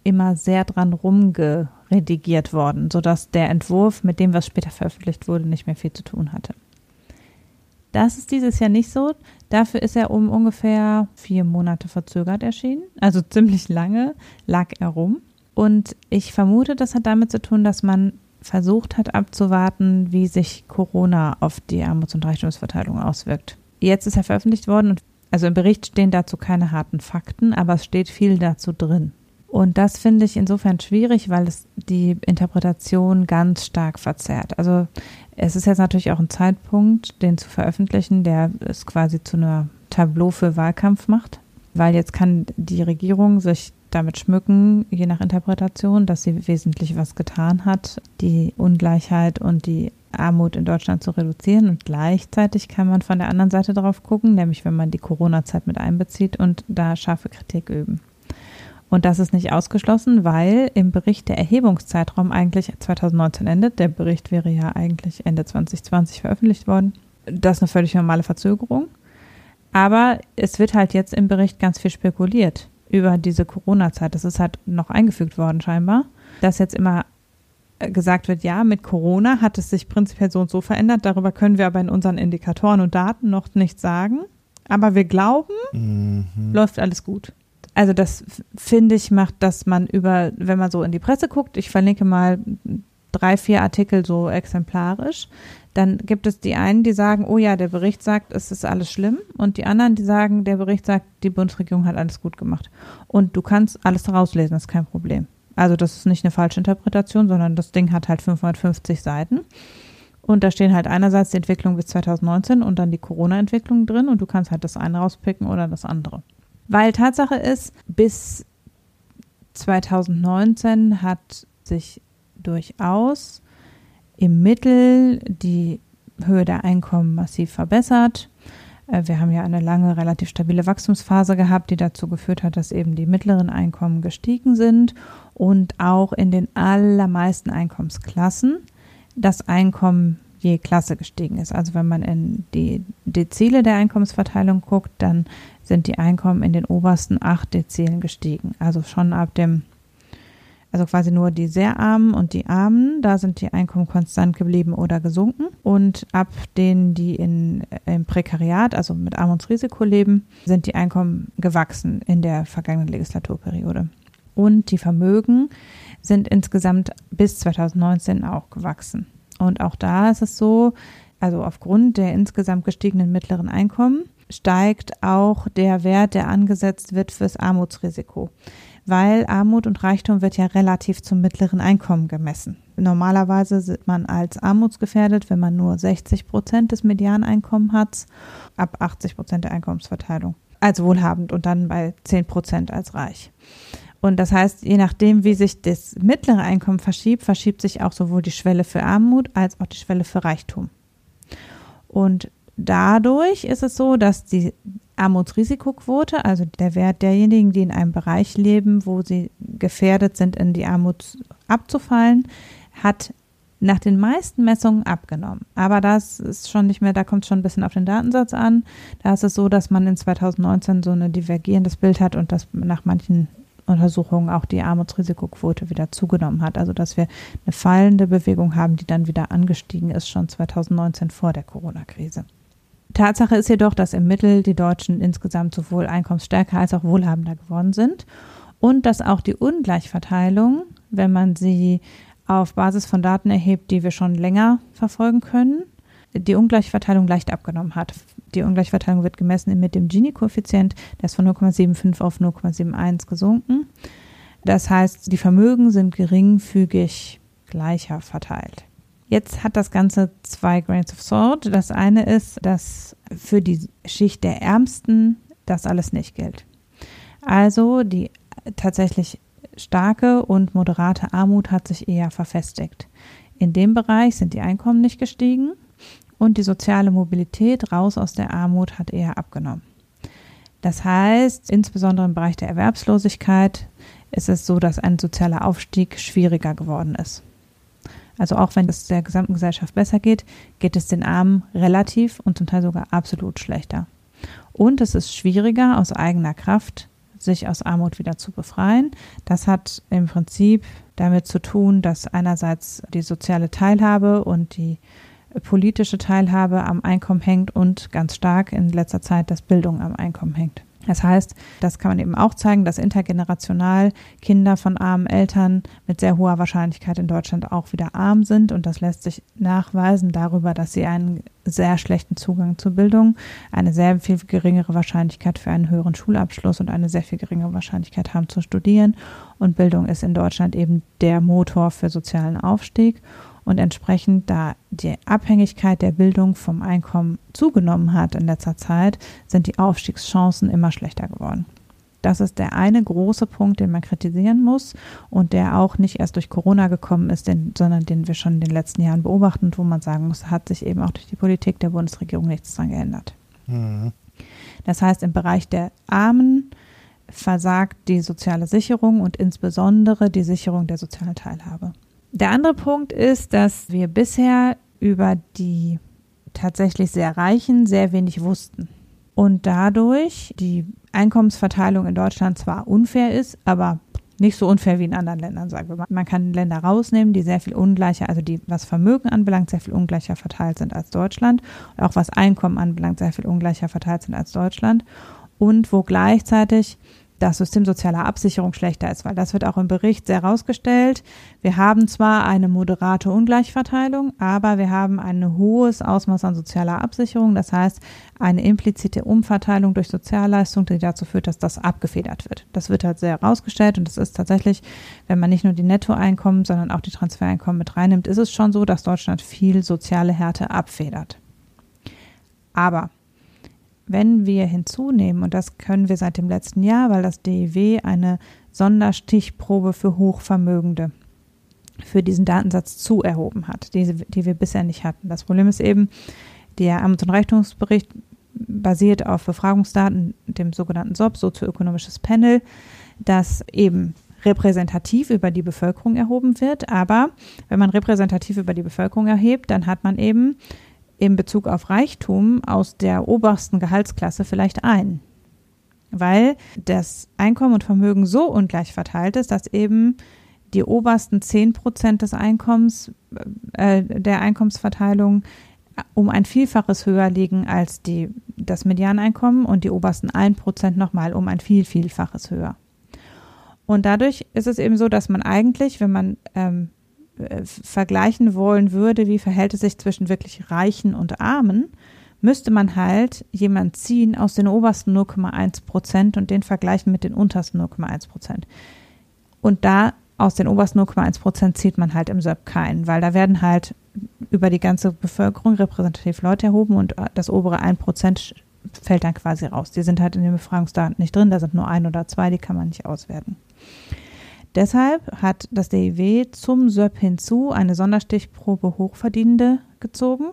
immer sehr dran rumgeredigiert worden, sodass der Entwurf mit dem, was später veröffentlicht wurde, nicht mehr viel zu tun hatte. Das ist dieses Jahr nicht so. Dafür ist er um ungefähr vier Monate verzögert erschienen. Also *laughs* ziemlich lange lag er rum. Und ich vermute, das hat damit zu tun, dass man versucht hat abzuwarten, wie sich Corona auf die Armuts- und Reichtumsverteilung auswirkt. Jetzt ist er veröffentlicht worden und also im Bericht stehen dazu keine harten Fakten, aber es steht viel dazu drin. Und das finde ich insofern schwierig, weil es die Interpretation ganz stark verzerrt. Also es ist jetzt natürlich auch ein Zeitpunkt, den zu veröffentlichen, der es quasi zu einer Tableau für Wahlkampf macht, weil jetzt kann die Regierung sich damit schmücken, je nach Interpretation, dass sie wesentlich was getan hat, die Ungleichheit und die Armut in Deutschland zu reduzieren. Und gleichzeitig kann man von der anderen Seite darauf gucken, nämlich wenn man die Corona-Zeit mit einbezieht und da scharfe Kritik üben. Und das ist nicht ausgeschlossen, weil im Bericht der Erhebungszeitraum eigentlich 2019 endet. Der Bericht wäre ja eigentlich Ende 2020 veröffentlicht worden. Das ist eine völlig normale Verzögerung. Aber es wird halt jetzt im Bericht ganz viel spekuliert über diese Corona-Zeit. Das ist halt noch eingefügt worden scheinbar, dass jetzt immer äh, gesagt wird, ja, mit Corona hat es sich prinzipiell so und so verändert. Darüber können wir aber in unseren Indikatoren und Daten noch nichts sagen. Aber wir glauben, mhm. läuft alles gut. Also das finde ich macht, dass man über, wenn man so in die Presse guckt, ich verlinke mal drei, vier Artikel so exemplarisch, dann gibt es die einen, die sagen, oh ja, der Bericht sagt, es ist alles schlimm. Und die anderen, die sagen, der Bericht sagt, die Bundesregierung hat alles gut gemacht. Und du kannst alles rauslesen, ist kein Problem. Also das ist nicht eine falsche Interpretation, sondern das Ding hat halt 550 Seiten. Und da stehen halt einerseits die Entwicklung bis 2019 und dann die Corona-Entwicklung drin und du kannst halt das eine rauspicken oder das andere. Weil Tatsache ist, bis 2019 hat sich durchaus im Mittel die Höhe der Einkommen massiv verbessert. Äh, wir haben ja eine lange, relativ stabile Wachstumsphase gehabt, die dazu geführt hat, dass eben die mittleren Einkommen gestiegen sind und auch in den allermeisten Einkommensklassen das Einkommen je Klasse gestiegen ist. Also wenn man in die Dezile der Einkommensverteilung guckt, dann sind die Einkommen in den obersten acht Dezilen gestiegen. Also schon ab dem also quasi nur die sehr Armen und die Armen, da sind die Einkommen konstant geblieben oder gesunken. Und ab denen, die in, im Prekariat, also mit Armutsrisiko leben, sind die Einkommen gewachsen in der vergangenen Legislaturperiode. Und die Vermögen sind insgesamt bis 2019 auch gewachsen. Und auch da ist es so, also aufgrund der insgesamt gestiegenen mittleren Einkommen steigt auch der Wert, der angesetzt wird fürs Armutsrisiko weil Armut und Reichtum wird ja relativ zum mittleren Einkommen gemessen. Normalerweise sieht man als armutsgefährdet, wenn man nur 60 Prozent des Medianeinkommens hat, ab 80 Prozent der Einkommensverteilung als wohlhabend und dann bei 10 Prozent als reich. Und das heißt, je nachdem, wie sich das mittlere Einkommen verschiebt, verschiebt sich auch sowohl die Schwelle für Armut als auch die Schwelle für Reichtum. Und dadurch ist es so, dass die Armutsrisikoquote, also der Wert derjenigen, die in einem Bereich leben, wo sie gefährdet sind, in die Armut abzufallen, hat nach den meisten Messungen abgenommen. Aber das ist schon nicht mehr, da kommt es schon ein bisschen auf den Datensatz an. Da ist es so, dass man in 2019 so ein divergierendes Bild hat und dass nach manchen Untersuchungen auch die Armutsrisikoquote wieder zugenommen hat. Also dass wir eine fallende Bewegung haben, die dann wieder angestiegen ist, schon 2019 vor der Corona-Krise. Tatsache ist jedoch, dass im Mittel die Deutschen insgesamt sowohl einkommensstärker als auch wohlhabender geworden sind und dass auch die Ungleichverteilung, wenn man sie auf Basis von Daten erhebt, die wir schon länger verfolgen können, die Ungleichverteilung leicht abgenommen hat. Die Ungleichverteilung wird gemessen mit dem Gini-Koeffizient, der ist von 0,75 auf 0,71 gesunken. Das heißt, die Vermögen sind geringfügig gleicher verteilt. Jetzt hat das Ganze zwei Grains of Salt. Das eine ist, dass für die Schicht der Ärmsten das alles nicht gilt. Also die tatsächlich starke und moderate Armut hat sich eher verfestigt. In dem Bereich sind die Einkommen nicht gestiegen und die soziale Mobilität raus aus der Armut hat eher abgenommen. Das heißt, insbesondere im Bereich der Erwerbslosigkeit ist es so, dass ein sozialer Aufstieg schwieriger geworden ist. Also auch wenn es der gesamten Gesellschaft besser geht, geht es den Armen relativ und zum Teil sogar absolut schlechter. Und es ist schwieriger, aus eigener Kraft sich aus Armut wieder zu befreien. Das hat im Prinzip damit zu tun, dass einerseits die soziale Teilhabe und die politische Teilhabe am Einkommen hängt und ganz stark in letzter Zeit, dass Bildung am Einkommen hängt. Das heißt, das kann man eben auch zeigen, dass intergenerational Kinder von armen Eltern mit sehr hoher Wahrscheinlichkeit in Deutschland auch wieder arm sind. Und das lässt sich nachweisen darüber, dass sie einen sehr schlechten Zugang zur Bildung, eine sehr viel geringere Wahrscheinlichkeit für einen höheren Schulabschluss und eine sehr viel geringere Wahrscheinlichkeit haben zu studieren. Und Bildung ist in Deutschland eben der Motor für sozialen Aufstieg. Und entsprechend, da die Abhängigkeit der Bildung vom Einkommen zugenommen hat in letzter Zeit, sind die Aufstiegschancen immer schlechter geworden. Das ist der eine große Punkt, den man kritisieren muss und der auch nicht erst durch Corona gekommen ist, den, sondern den wir schon in den letzten Jahren beobachten und wo man sagen muss, hat sich eben auch durch die Politik der Bundesregierung nichts dran geändert. Mhm. Das heißt, im Bereich der Armen versagt die soziale Sicherung und insbesondere die Sicherung der sozialen Teilhabe. Der andere Punkt ist, dass wir bisher über die tatsächlich sehr Reichen sehr wenig wussten. Und dadurch die Einkommensverteilung in Deutschland zwar unfair ist, aber nicht so unfair wie in anderen Ländern, sagen wir mal. Man kann Länder rausnehmen, die sehr viel ungleicher, also die, was Vermögen anbelangt, sehr viel ungleicher verteilt sind als Deutschland auch was Einkommen anbelangt, sehr viel ungleicher verteilt sind als Deutschland und wo gleichzeitig das System sozialer Absicherung schlechter ist, weil das wird auch im Bericht sehr herausgestellt. Wir haben zwar eine moderate Ungleichverteilung, aber wir haben ein hohes Ausmaß an sozialer Absicherung, das heißt eine implizite Umverteilung durch Sozialleistung, die dazu führt, dass das abgefedert wird. Das wird halt sehr herausgestellt und es ist tatsächlich, wenn man nicht nur die Nettoeinkommen, sondern auch die Transfereinkommen mit reinnimmt, ist es schon so, dass Deutschland viel soziale Härte abfedert. Aber wenn wir hinzunehmen, und das können wir seit dem letzten Jahr, weil das DIW eine Sonderstichprobe für Hochvermögende für diesen Datensatz zu erhoben hat, die, die wir bisher nicht hatten. Das Problem ist eben, der Amts- und Rechnungsbericht basiert auf Befragungsdaten, dem sogenannten SOP, sozioökonomisches Panel, das eben repräsentativ über die Bevölkerung erhoben wird. Aber wenn man repräsentativ über die Bevölkerung erhebt, dann hat man eben in Bezug auf Reichtum aus der obersten Gehaltsklasse vielleicht ein. Weil das Einkommen und Vermögen so ungleich verteilt ist, dass eben die obersten 10 Prozent des Einkommens, äh, der Einkommensverteilung um ein Vielfaches höher liegen als die, das Medianeinkommen und die obersten 1 Prozent nochmal um ein viel, Vielfaches höher. Und dadurch ist es eben so, dass man eigentlich, wenn man ähm, äh, vergleichen wollen würde, wie verhält es sich zwischen wirklich Reichen und Armen, müsste man halt jemand ziehen aus den obersten 0,1 Prozent und den vergleichen mit den untersten 0,1 Prozent. Und da aus den obersten 0,1 Prozent zieht man halt im SÖP keinen, weil da werden halt über die ganze Bevölkerung repräsentativ Leute erhoben und das obere 1 Prozent fällt dann quasi raus. Die sind halt in den Befragungsdaten nicht drin, da sind nur ein oder zwei, die kann man nicht auswerten. Deshalb hat das DIW zum SÖP hinzu eine Sonderstichprobe Hochverdienende gezogen,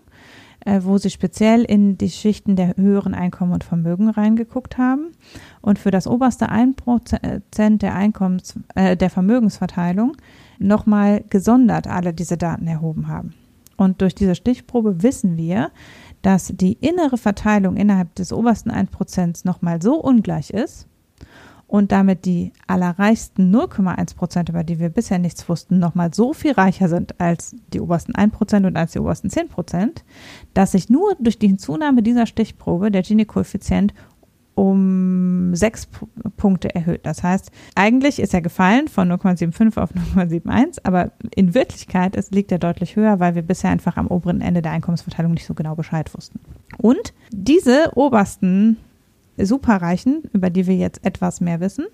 äh, wo sie speziell in die Schichten der höheren Einkommen und Vermögen reingeguckt haben und für das oberste 1% der Einkommens, äh, der Vermögensverteilung nochmal gesondert alle diese Daten erhoben haben. Und durch diese Stichprobe wissen wir, dass die innere Verteilung innerhalb des obersten 1% nochmal so ungleich ist, und damit die allerreichsten 0,1 Prozent, über die wir bisher nichts wussten, nochmal so viel reicher sind als die obersten 1 Prozent und als die obersten 10 Prozent, dass sich nur durch die Zunahme dieser Stichprobe der Gini-Koeffizient um sechs Punkte erhöht. Das heißt, eigentlich ist er gefallen von 0,75 auf 0,71, aber in Wirklichkeit ist, liegt er deutlich höher, weil wir bisher einfach am oberen Ende der Einkommensverteilung nicht so genau Bescheid wussten. Und diese obersten Superreichen, über die wir jetzt etwas mehr wissen,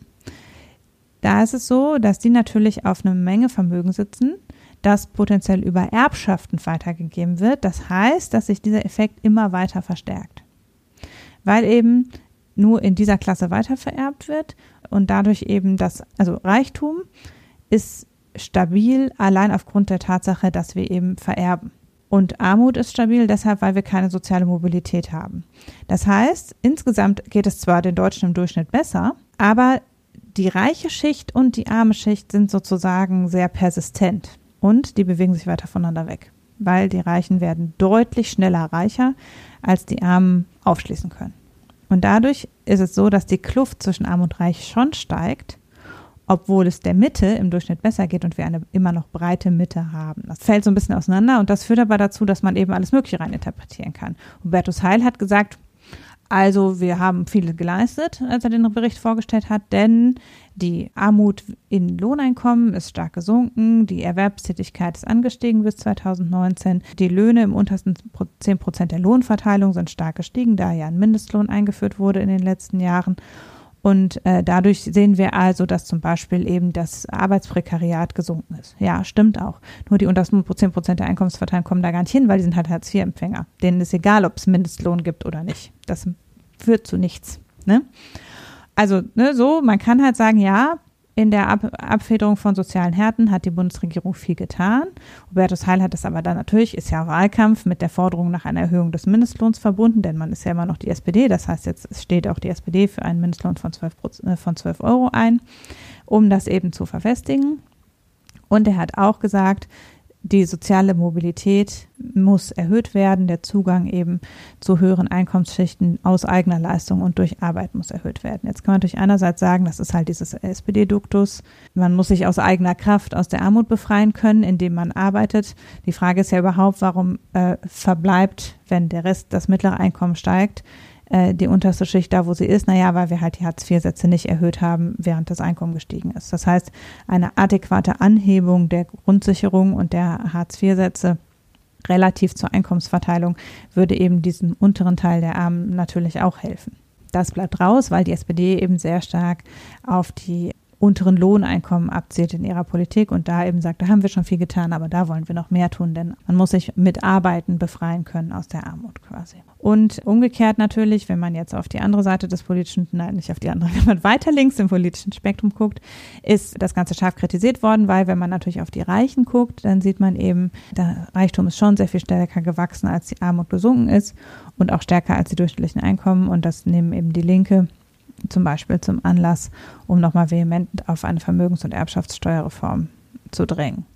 da ist es so, dass die natürlich auf eine Menge Vermögen sitzen, das potenziell über Erbschaften weitergegeben wird. Das heißt, dass sich dieser Effekt immer weiter verstärkt, weil eben nur in dieser Klasse weiter vererbt wird und dadurch eben das, also Reichtum ist stabil allein aufgrund der Tatsache, dass wir eben vererben. Und Armut ist stabil deshalb, weil wir keine soziale Mobilität haben. Das heißt, insgesamt geht es zwar den Deutschen im Durchschnitt besser, aber die reiche Schicht und die arme Schicht sind sozusagen sehr persistent und die bewegen sich weiter voneinander weg, weil die Reichen werden deutlich schneller reicher, als die Armen aufschließen können. Und dadurch ist es so, dass die Kluft zwischen Arm und Reich schon steigt, obwohl es der Mitte im Durchschnitt besser geht und wir eine immer noch breite Mitte haben. Das fällt so ein bisschen auseinander und das führt aber dazu, dass man eben alles Mögliche reininterpretieren kann. Hubertus Heil hat gesagt, also wir haben viel geleistet, als er den Bericht vorgestellt hat, denn die Armut in Lohneinkommen ist stark gesunken, die Erwerbstätigkeit ist angestiegen bis 2019, die Löhne im untersten 10 Prozent der Lohnverteilung sind stark gestiegen, da ja ein Mindestlohn eingeführt wurde in den letzten Jahren. Und äh, dadurch sehen wir also, dass zum Beispiel eben das Arbeitsprekariat gesunken ist. Ja, stimmt auch. Nur die untersten 10 Prozent der Einkommensverteilung kommen da gar nicht hin, weil die sind halt Hartz-IV-Empfänger. Denen ist egal, ob es Mindestlohn gibt oder nicht. Das führt zu nichts. Ne? Also ne, so, man kann halt sagen, ja, in der Ab Abfederung von sozialen Härten hat die Bundesregierung viel getan. Hubertus Heil hat das aber dann natürlich, ist ja Wahlkampf mit der Forderung nach einer Erhöhung des Mindestlohns verbunden, denn man ist ja immer noch die SPD. Das heißt, jetzt steht auch die SPD für einen Mindestlohn von 12, äh, von 12 Euro ein, um das eben zu verfestigen. Und er hat auch gesagt, die soziale Mobilität muss erhöht werden, der Zugang eben zu höheren Einkommensschichten aus eigener Leistung und durch Arbeit muss erhöht werden. Jetzt kann man natürlich einerseits sagen, das ist halt dieses SPD-Duktus, man muss sich aus eigener Kraft aus der Armut befreien können, indem man arbeitet. Die Frage ist ja überhaupt, warum äh, verbleibt, wenn der Rest, das mittlere Einkommen steigt, äh, die unterste Schicht da, wo sie ist? Naja, weil wir halt die Hartz-IV-Sätze nicht erhöht haben, während das Einkommen gestiegen ist. Das heißt, eine adäquate Anhebung der Grundsicherung und der Hartz-IV-Sätze relativ zur Einkommensverteilung würde eben diesem unteren Teil der Armen natürlich auch helfen. Das bleibt raus, weil die SPD eben sehr stark auf die unteren Lohneinkommen abzielt in ihrer Politik und da eben sagt, da haben wir schon viel getan, aber da wollen wir noch mehr tun, denn man muss sich mit Arbeiten befreien können aus der Armut quasi. Und umgekehrt natürlich, wenn man jetzt auf die andere Seite des politischen, nein, nicht auf die andere, *laughs* wenn man weiter links im politischen Spektrum guckt, ist das Ganze scharf kritisiert worden, weil wenn man natürlich auf die Reichen guckt, dann sieht man eben, der Reichtum ist schon sehr viel stärker gewachsen, als die Armut gesunken ist und auch stärker als die durchschnittlichen Einkommen und das nehmen eben die Linke zum Beispiel zum Anlass, um nochmal vehement auf eine Vermögens- und Erbschaftssteuerreform zu drängen.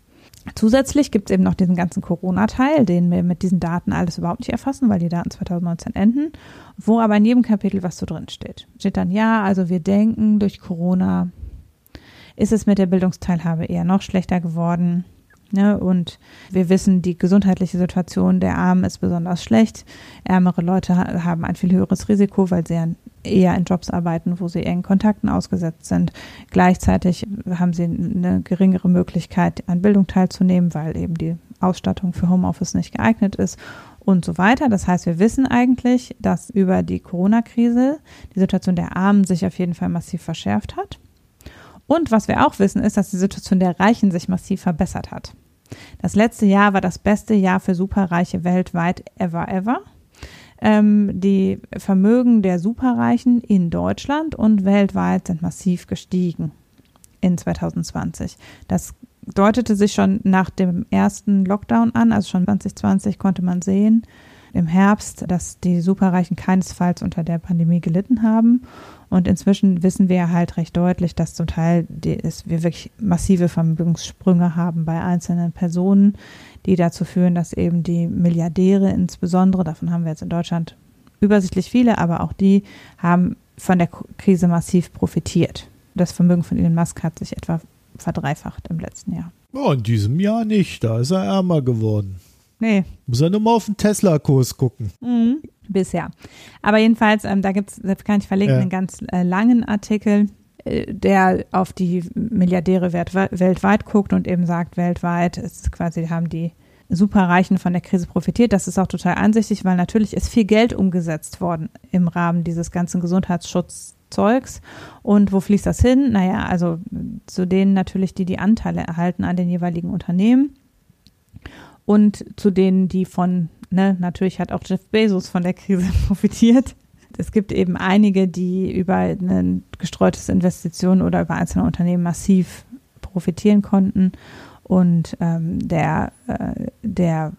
Zusätzlich gibt es eben noch diesen ganzen Corona-Teil, den wir mit diesen Daten alles überhaupt nicht erfassen, weil die Daten 2019 enden, wo aber in jedem Kapitel was so drin steht. Steht dann, ja, also wir denken, durch Corona ist es mit der Bildungsteilhabe eher noch schlechter geworden. Ne? Und wir wissen, die gesundheitliche Situation der Armen ist besonders schlecht. Ärmere Leute haben ein viel höheres Risiko, weil sie eher in Jobs arbeiten, wo sie engen Kontakten ausgesetzt sind. Gleichzeitig haben sie eine geringere Möglichkeit, an Bildung teilzunehmen, weil eben die Ausstattung für Homeoffice nicht geeignet ist und so weiter. Das heißt, wir wissen eigentlich, dass über die Corona-Krise die Situation der Armen sich auf jeden Fall massiv verschärft hat. Und was wir auch wissen, ist, dass die Situation der Reichen sich massiv verbessert hat. Das letzte Jahr war das beste Jahr für Superreiche weltweit ever, ever. Ähm, die Vermögen der Superreichen in Deutschland und weltweit sind massiv gestiegen in 2020. Das deutete sich schon nach dem ersten Lockdown an, also schon 2020 konnte man sehen im Herbst, dass die Superreichen keinesfalls unter der Pandemie gelitten haben und inzwischen wissen wir halt recht deutlich, dass zum Teil die, es, wir wirklich massive Vermögenssprünge haben bei einzelnen Personen, die dazu führen, dass eben die Milliardäre insbesondere, davon haben wir jetzt in Deutschland übersichtlich viele, aber auch die haben von der Krise massiv profitiert. das Vermögen von Elon Musk hat sich etwa verdreifacht im letzten Jahr. Oh, in diesem Jahr nicht, da ist er ärmer geworden. Nee. Muss er nur mal auf den Tesla-Kurs gucken. Mhm. Bisher. Aber jedenfalls, ähm, da gibt es, das kann ich verlinken, ja. einen ganz äh, langen Artikel, äh, der auf die Milliardäre wert, weltweit guckt und eben sagt, weltweit ist quasi, haben die Superreichen von der Krise profitiert. Das ist auch total ansichtig, weil natürlich ist viel Geld umgesetzt worden im Rahmen dieses ganzen Gesundheitsschutzzeugs. Und wo fließt das hin? Naja, also zu denen natürlich, die die Anteile erhalten an den jeweiligen Unternehmen und zu denen, die von, ne, natürlich hat auch Jeff Bezos von der Krise *laughs* profitiert. Es gibt eben einige, die über ein gestreutes Investitionen oder über einzelne Unternehmen massiv profitieren konnten. Und ähm, der, äh, der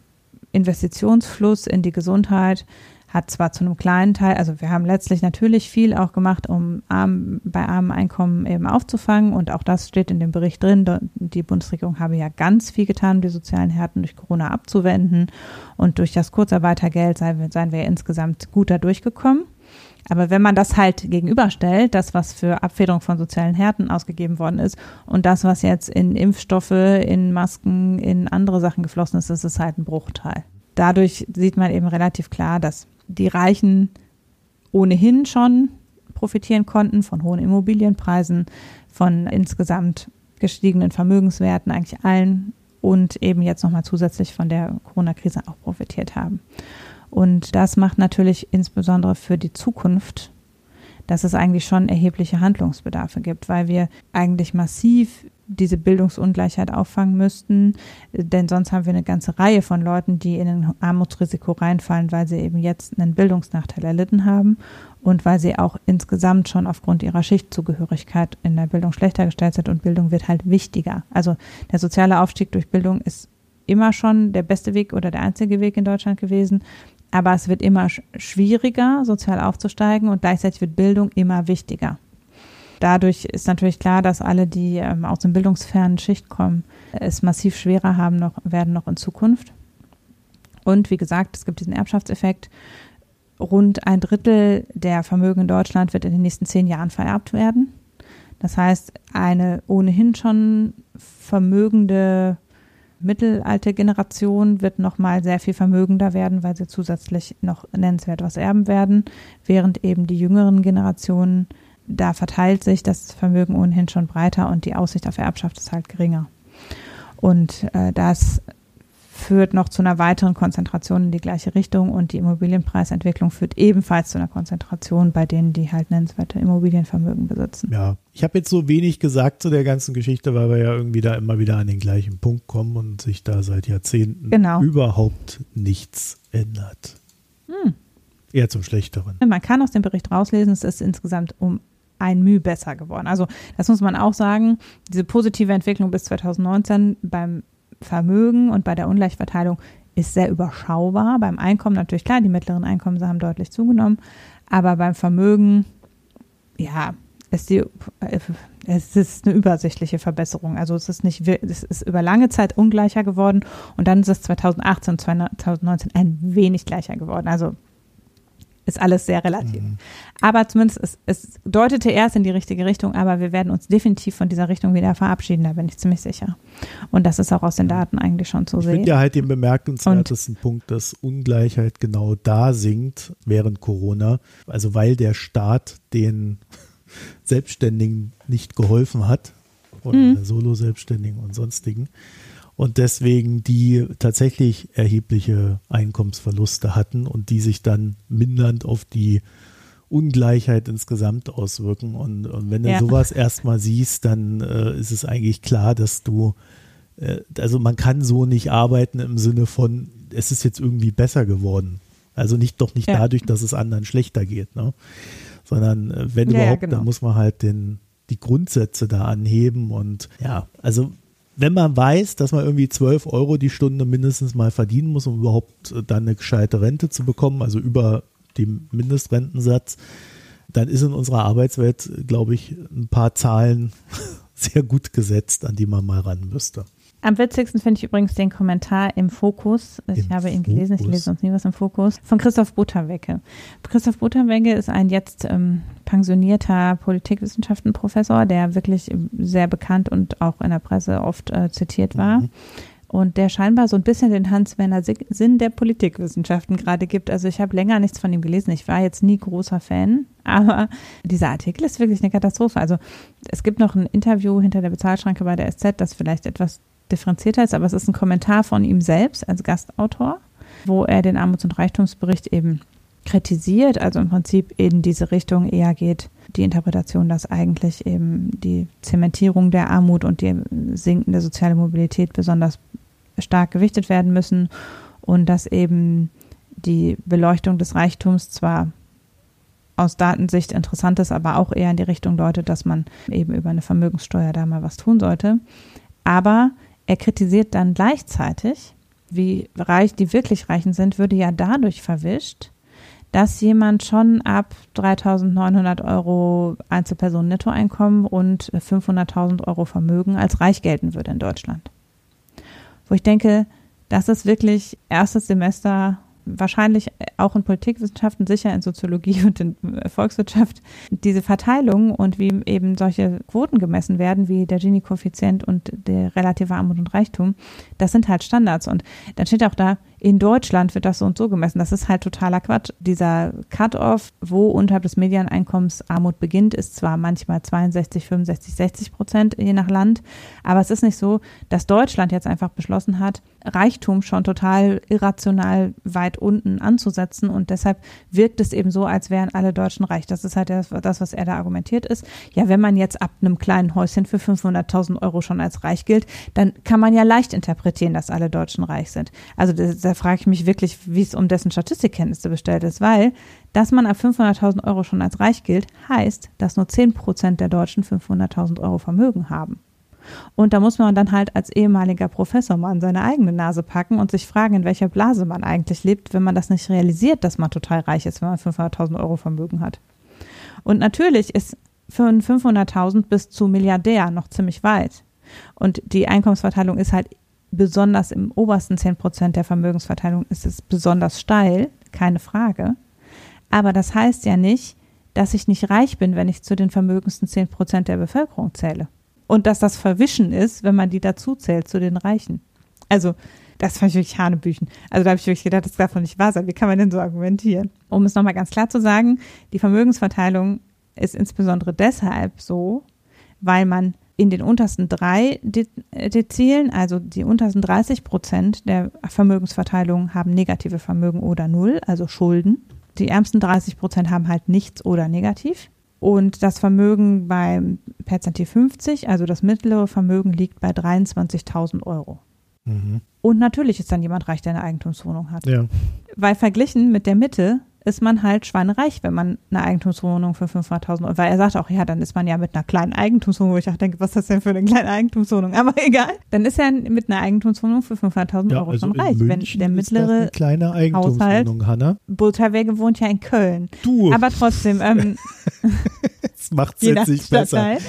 Investitionsfluss in die Gesundheit hat zwar zu einem kleinen Teil, also wir haben letztlich natürlich viel auch gemacht, um arm, bei armen Einkommen eben aufzufangen und auch das steht in dem Bericht drin. Die Bundesregierung habe ja ganz viel getan, um die sozialen Härten durch Corona abzuwenden und durch das Kurzarbeitergeld seien, seien wir insgesamt gut da durchgekommen. Aber wenn man das halt gegenüberstellt, das, was für Abfederung von sozialen Härten ausgegeben worden ist und das, was jetzt in Impfstoffe, in Masken, in andere Sachen geflossen ist, ist halt ein Bruchteil. Dadurch sieht man eben relativ klar, dass die Reichen ohnehin schon profitieren konnten von hohen Immobilienpreisen, von insgesamt gestiegenen Vermögenswerten, eigentlich allen und eben jetzt nochmal zusätzlich von der Corona-Krise auch profitiert haben. Und das macht natürlich insbesondere für die Zukunft, dass es eigentlich schon erhebliche Handlungsbedarfe gibt, weil wir eigentlich massiv diese Bildungsungleichheit auffangen müssten, denn sonst haben wir eine ganze Reihe von Leuten, die in ein Armutsrisiko reinfallen, weil sie eben jetzt einen Bildungsnachteil erlitten haben und weil sie auch insgesamt schon aufgrund ihrer Schichtzugehörigkeit in der Bildung schlechter gestellt sind und Bildung wird halt wichtiger. Also der soziale Aufstieg durch Bildung ist immer schon der beste Weg oder der einzige Weg in Deutschland gewesen. Aber es wird immer schwieriger, sozial aufzusteigen und gleichzeitig wird Bildung immer wichtiger. Dadurch ist natürlich klar, dass alle, die ähm, aus dem bildungsfernen Schicht kommen, es massiv schwerer haben noch, werden noch in Zukunft. Und wie gesagt, es gibt diesen Erbschaftseffekt. Rund ein Drittel der Vermögen in Deutschland wird in den nächsten zehn Jahren vererbt werden. Das heißt, eine ohnehin schon vermögende mittelalte Generation wird nochmal sehr viel vermögender werden, weil sie zusätzlich noch nennenswert was erben werden, während eben die jüngeren Generationen da verteilt sich das Vermögen ohnehin schon breiter und die Aussicht auf Erbschaft ist halt geringer. Und äh, das führt noch zu einer weiteren Konzentration in die gleiche Richtung und die Immobilienpreisentwicklung führt ebenfalls zu einer Konzentration bei denen, die halt nennenswerte Immobilienvermögen besitzen. Ja, ich habe jetzt so wenig gesagt zu der ganzen Geschichte, weil wir ja irgendwie da immer wieder an den gleichen Punkt kommen und sich da seit Jahrzehnten genau. überhaupt nichts ändert. Hm. Eher zum Schlechteren. Man kann aus dem Bericht rauslesen, es ist insgesamt um ein Mühe besser geworden. Also das muss man auch sagen. Diese positive Entwicklung bis 2019 beim Vermögen und bei der Ungleichverteilung ist sehr überschaubar. Beim Einkommen natürlich klar, die mittleren Einkommen haben deutlich zugenommen, aber beim Vermögen, ja, ist die, es ist eine übersichtliche Verbesserung. Also es ist nicht, es ist über lange Zeit ungleicher geworden und dann ist es 2018 und 2019 ein wenig gleicher geworden. Also ist alles sehr relativ. Mhm. Aber zumindest, es, es deutete erst in die richtige Richtung, aber wir werden uns definitiv von dieser Richtung wieder verabschieden, da bin ich ziemlich sicher. Und das ist auch aus den Daten eigentlich schon zu ich sehen. Ich finde ja halt den bemerkenswertesten Und, Punkt, dass Ungleichheit genau da sinkt während Corona, also weil der Staat den *laughs* Selbstständigen nicht geholfen hat oder mhm. Solo-Selbstständigen und sonstigen und deswegen die tatsächlich erhebliche Einkommensverluste hatten und die sich dann mindernd auf die Ungleichheit insgesamt auswirken. Und, und wenn du ja. sowas erstmal siehst, dann äh, ist es eigentlich klar, dass du, äh, also man kann so nicht arbeiten im Sinne von, es ist jetzt irgendwie besser geworden. Also nicht doch nicht ja. dadurch, dass es anderen schlechter geht, ne? sondern äh, wenn ja, überhaupt, genau. dann muss man halt den, die Grundsätze da anheben und ja, also wenn man weiß, dass man irgendwie 12 Euro die Stunde mindestens mal verdienen muss, um überhaupt äh, dann eine gescheite Rente zu bekommen, also über dem Mindestrentensatz, dann ist in unserer Arbeitswelt, glaube ich, ein paar Zahlen *laughs* sehr gut gesetzt, an die man mal ran müsste. Am witzigsten finde ich übrigens den Kommentar im Fokus. Ich Im habe ihn gelesen, ich lese sonst nie was im Fokus. Von Christoph Butterwecke. Christoph Butterwecke ist ein jetzt ähm, pensionierter Politikwissenschaftenprofessor, der wirklich ähm, sehr bekannt und auch in der Presse oft äh, zitiert war. Mhm. Und der scheinbar so ein bisschen den Hans-Werner Sinn der Politikwissenschaften gerade gibt. Also ich habe länger nichts von ihm gelesen. Ich war jetzt nie großer Fan, *laughs* aber dieser Artikel ist wirklich eine Katastrophe. Also es gibt noch ein Interview hinter der Bezahlschranke bei der SZ, das vielleicht etwas differenzierter ist, aber es ist ein Kommentar von ihm selbst als Gastautor, wo er den Armuts- und Reichtumsbericht eben kritisiert, also im Prinzip in diese Richtung eher geht, die Interpretation, dass eigentlich eben die Zementierung der Armut und die sinkende soziale Mobilität besonders stark gewichtet werden müssen und dass eben die Beleuchtung des Reichtums zwar aus Datensicht interessant ist, aber auch eher in die Richtung deutet, dass man eben über eine Vermögenssteuer da mal was tun sollte. Aber er kritisiert dann gleichzeitig, wie reich die wirklich Reichen sind, würde ja dadurch verwischt, dass jemand schon ab 3.900 Euro Einzelpersonen Nettoeinkommen und 500.000 Euro Vermögen als reich gelten würde in Deutschland. Wo ich denke, das ist wirklich erstes Semester wahrscheinlich auch in Politikwissenschaften, sicher in Soziologie und in Volkswirtschaft, diese Verteilung und wie eben solche Quoten gemessen werden, wie der Gini-Koeffizient und der relative Armut und Reichtum, das sind halt Standards. Und dann steht auch da, in Deutschland wird das so und so gemessen. Das ist halt totaler Quatsch. Dieser Cut-off, wo unterhalb des Medianeinkommens Armut beginnt, ist zwar manchmal 62, 65, 60 Prozent je nach Land, aber es ist nicht so, dass Deutschland jetzt einfach beschlossen hat, Reichtum schon total irrational weit unten anzusetzen und deshalb wirkt es eben so, als wären alle Deutschen reich. Das ist halt das, das was er da argumentiert ist. Ja, wenn man jetzt ab einem kleinen Häuschen für 500.000 Euro schon als reich gilt, dann kann man ja leicht interpretieren, dass alle Deutschen reich sind. Also da, frage ich mich wirklich, wie es um dessen Statistikkenntnisse bestellt ist, weil dass man ab 500.000 Euro schon als reich gilt, heißt, dass nur 10 Prozent der Deutschen 500.000 Euro Vermögen haben. Und da muss man dann halt als ehemaliger Professor mal an seine eigene Nase packen und sich fragen, in welcher Blase man eigentlich lebt, wenn man das nicht realisiert, dass man total reich ist, wenn man 500.000 Euro Vermögen hat. Und natürlich ist von 500.000 bis zu Milliardär noch ziemlich weit. Und die Einkommensverteilung ist halt besonders im obersten 10 Prozent der Vermögensverteilung ist es besonders steil, keine Frage. Aber das heißt ja nicht, dass ich nicht reich bin, wenn ich zu den vermögendsten 10 Prozent der Bevölkerung zähle. Und dass das Verwischen ist, wenn man die dazu zählt, zu den Reichen. Also, das fand ich wirklich Hanebüchen. Also, da habe ich wirklich gedacht, das darf doch nicht wahr sein. Wie kann man denn so argumentieren? Um es nochmal ganz klar zu sagen, die Vermögensverteilung ist insbesondere deshalb so, weil man in den untersten drei De Dezilen, also die untersten 30 Prozent der Vermögensverteilung haben negative Vermögen oder null, also Schulden. Die ärmsten 30 Prozent haben halt nichts oder negativ. Und das Vermögen beim Perzentil 50, also das mittlere Vermögen, liegt bei 23.000 Euro. Mhm. Und natürlich ist dann jemand reich, der eine Eigentumswohnung hat. Ja. Weil verglichen mit der Mitte ist man halt schweinereich, wenn man eine Eigentumswohnung für 500.000 Euro, weil er sagt auch, ja, dann ist man ja mit einer kleinen Eigentumswohnung, wo ich auch denke, was ist das denn für eine kleine Eigentumswohnung? *laughs* Aber egal, dann ist er mit einer Eigentumswohnung für 500.000 Ja, Euro also schon reich. München wenn der ist das mittlere eine kleine Eigentumswohnung, Hanna. Butterwege wohnt ja in Köln. Du, Aber trotzdem, ähm, *laughs* *laughs* das macht es je jetzt nicht besser. *laughs*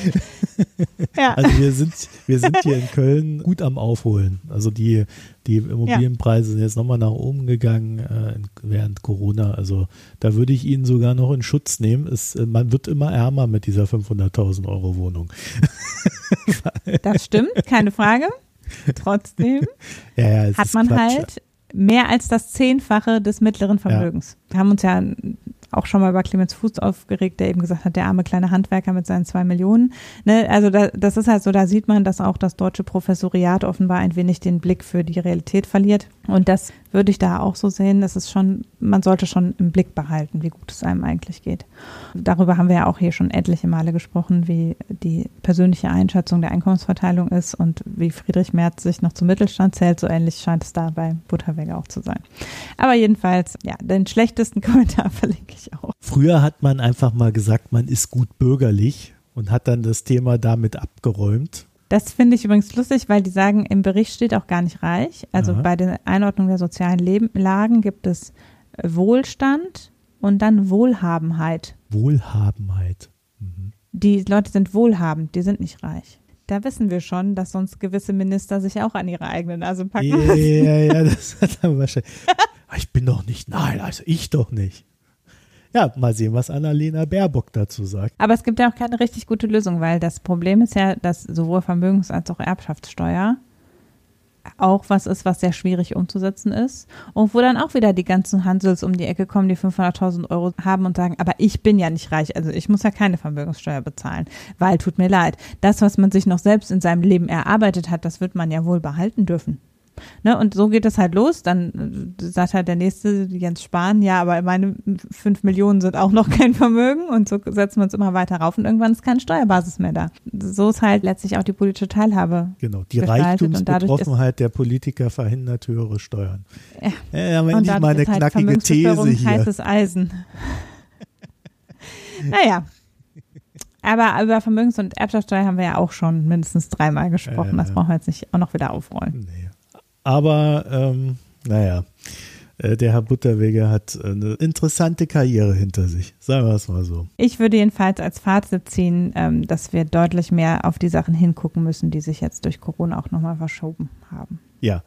Ja. Also wir sind, wir sind hier in Köln gut am Aufholen. Also die, die Immobilienpreise sind jetzt nochmal nach oben gegangen äh, während Corona. Also da würde ich ihn sogar noch in Schutz nehmen. Es, äh, man wird immer ärmer mit dieser 500.000 Euro Wohnung. *laughs* Das stimmt, keine Frage. Trotzdem *laughs* Ja, ja, hat man Quatsch. halt mehr als das Zehnfache des mittleren Vermögens. Wir haben uns ja auch schon mal über Clemens Fuß aufgeregt, der eben gesagt hat, der arme kleine Handwerker mit seinen zwei Millionen. Ne, also da, das ist halt so, da sieht man, dass auch das deutsche Professoriat offenbar ein wenig den Blick für die Realität verliert. Und das würde ich da auch so sehen. Das ist schon, man sollte schon im Blick behalten, wie gut es einem eigentlich geht. Darüber haben wir ja auch hier schon etliche Male gesprochen, wie die persönliche Einschätzung der Einkommensverteilung ist und wie Friedrich Merz sich noch zum Mittelstand zählt. So ähnlich scheint es da bei Butterwege auch zu sein. Aber jedenfalls, ja, den schlechtesten *laughs* Kommentar verlinke ich auch. Früher hat man einfach mal gesagt, man ist gut bürgerlich und hat dann das Thema damit abgeräumt. Das finde ich übrigens lustig, weil die sagen, im Bericht steht auch gar nicht reich. Also Aha. bei der Einordnung der sozialen Leben, Lagen gibt es Wohlstand und dann Wohlhabenheit. Wohlhabenheit. Mhm. Die Leute sind wohlhabend, die sind nicht reich. Da wissen wir schon, dass sonst gewisse Minister sich auch an ihre eigene Nase packen. Ja, ja, ja, das hat er wahrscheinlich. *laughs* Ich bin doch nicht, nein, also ich doch nicht. Ja, mal sehen, was Annalena Baerbock dazu sagt. Aber es gibt ja auch keine richtig gute Lösung, weil das Problem ist ja, dass sowohl Vermögens- als auch Erbschaftssteuer auch was ist, was sehr schwierig umzusetzen ist. Und wo dann auch wieder die ganzen Hansels um die Ecke kommen, die 500.000 Euro haben und sagen, aber ich bin ja nicht reich, also ich muss ja keine Vermögenssteuer bezahlen, weil tut mir leid, das, was man sich noch selbst in seinem Leben erarbeitet hat, das wird man ja wohl behalten dürfen. Ne, und so geht es halt los. Dann äh, sagt halt der nächste, Jens Spahn, ja, aber meine fünf Millionen sind auch noch *laughs* kein Vermögen und so setzen wir uns immer weiter rauf und irgendwann ist keine Steuerbasis mehr da. So ist halt letztlich auch die politische Teilhabe. Genau, die Reichtumsbetroffenheit der Politiker verhindert höhere Steuern. Ja, ja aber endlich mal eine halt knackige These hier. heißes Eisen. *laughs* naja. Aber über Vermögens- und Erbschaftssteuer haben wir ja auch schon mindestens dreimal gesprochen. Äh, das brauchen wir jetzt nicht auch noch wieder aufrollen. Nee. Aber ähm, naja, äh, der Herr Butterweger hat eine interessante Karriere hinter sich. Sagen wir es mal so. Ich würde jedenfalls als Fazit ziehen, ähm, dass wir deutlich mehr auf die Sachen hingucken müssen, die sich jetzt durch Corona auch nochmal verschoben haben. Ja.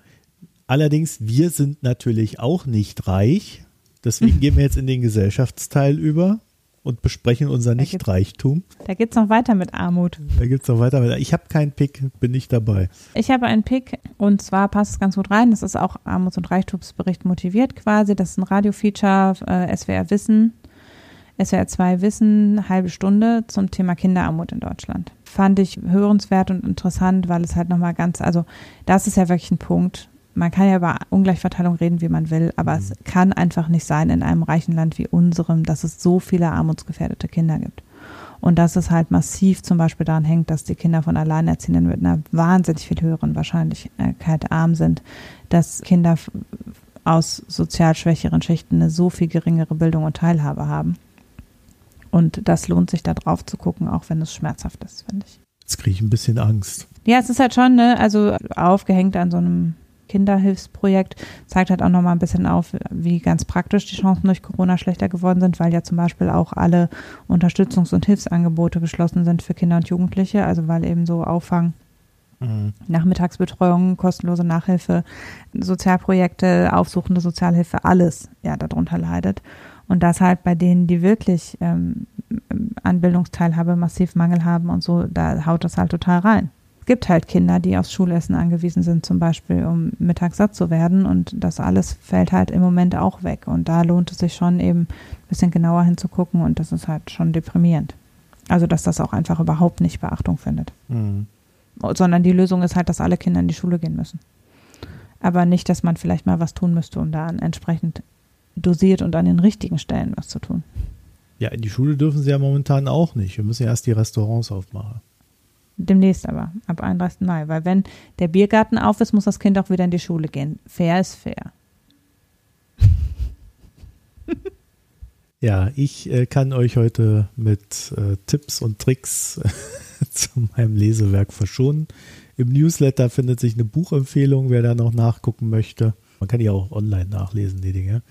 Allerdings, wir sind natürlich auch nicht reich. Deswegen *laughs* gehen wir jetzt in den Gesellschaftsteil über und besprechen unser Nichtreichtum. Da geht es noch weiter mit Armut. Da geht es noch weiter mit. Ich habe keinen Pick, bin nicht dabei. Ich habe einen Pick und zwar passt es ganz gut rein. Das ist auch Armuts- und Reichtumsbericht motiviert quasi. Das ist ein Radiofeature äh, SWR Wissen. SWR 2 Wissen, halbe Stunde zum Thema Kinderarmut in Deutschland. Fand ich hörenswert und interessant, weil es halt nochmal ganz, also das ist ja wirklich ein Punkt, man kann ja über Ungleichverteilung reden, wie man will, aber mhm. es kann einfach nicht sein in einem reichen Land wie unserem, dass es so viele armutsgefährdete Kinder gibt. Und dass es halt massiv zum Beispiel daran hängt, dass die Kinder von Alleinerziehenden mit einer wahnsinnig viel höheren Wahrscheinlichkeit arm sind, dass Kinder aus sozial schwächeren Schichten eine so viel geringere Bildung und Teilhabe haben. Und das lohnt sich da drauf zu gucken, auch wenn es schmerzhaft ist, finde ich. Jetzt kriege ich ein bisschen Angst. Ja, es ist halt schon, ne, also aufgehängt an so einem Kinderhilfsprojekt zeigt halt auch nochmal ein bisschen auf, wie ganz praktisch die Chancen durch Corona schlechter geworden sind, weil ja zum Beispiel auch alle Unterstützungs- und Hilfsangebote geschlossen sind für Kinder und Jugendliche, also weil eben so Auffang Mhm. Nachmittagsbetreuung, kostenlose Nachhilfe, Sozialprojekte, aufsuchende Sozialhilfe, alles ja darunter leidet. Und das halt bei denen, die wirklich ähm, an Bildungsteilhabe massiv Mangel haben und so, da haut das halt total rein gibt halt Kinder, die aufs Schulessen angewiesen sind, zum Beispiel, um mittags satt zu werden. Und das alles fällt halt im Moment auch weg. Und da lohnt es sich schon eben ein bisschen genauer hinzugucken. Und das ist halt schon deprimierend. Also, dass das auch einfach überhaupt nicht Beachtung findet. Mhm. Sondern die Lösung ist halt, dass alle Kinder in die Schule gehen müssen. Aber nicht, dass man vielleicht mal was tun müsste, um da entsprechend dosiert und an den richtigen Stellen was zu tun. Ja, in die Schule dürfen sie ja momentan auch nicht. Wir müssen ja erst die Restaurants aufmachen. Demnächst aber, ab 31. Mai. Weil wenn der Biergarten auf ist, muss das Kind auch wieder in die Schule gehen. Fair ist fair. Ja, ich äh, kann euch heute mit äh, Tipps und Tricks *laughs* zu meinem Lesewerk verschonen. Im Newsletter findet sich eine Buchempfehlung, wer da noch nachgucken möchte. Man kann ja auch online nachlesen, die Dinge.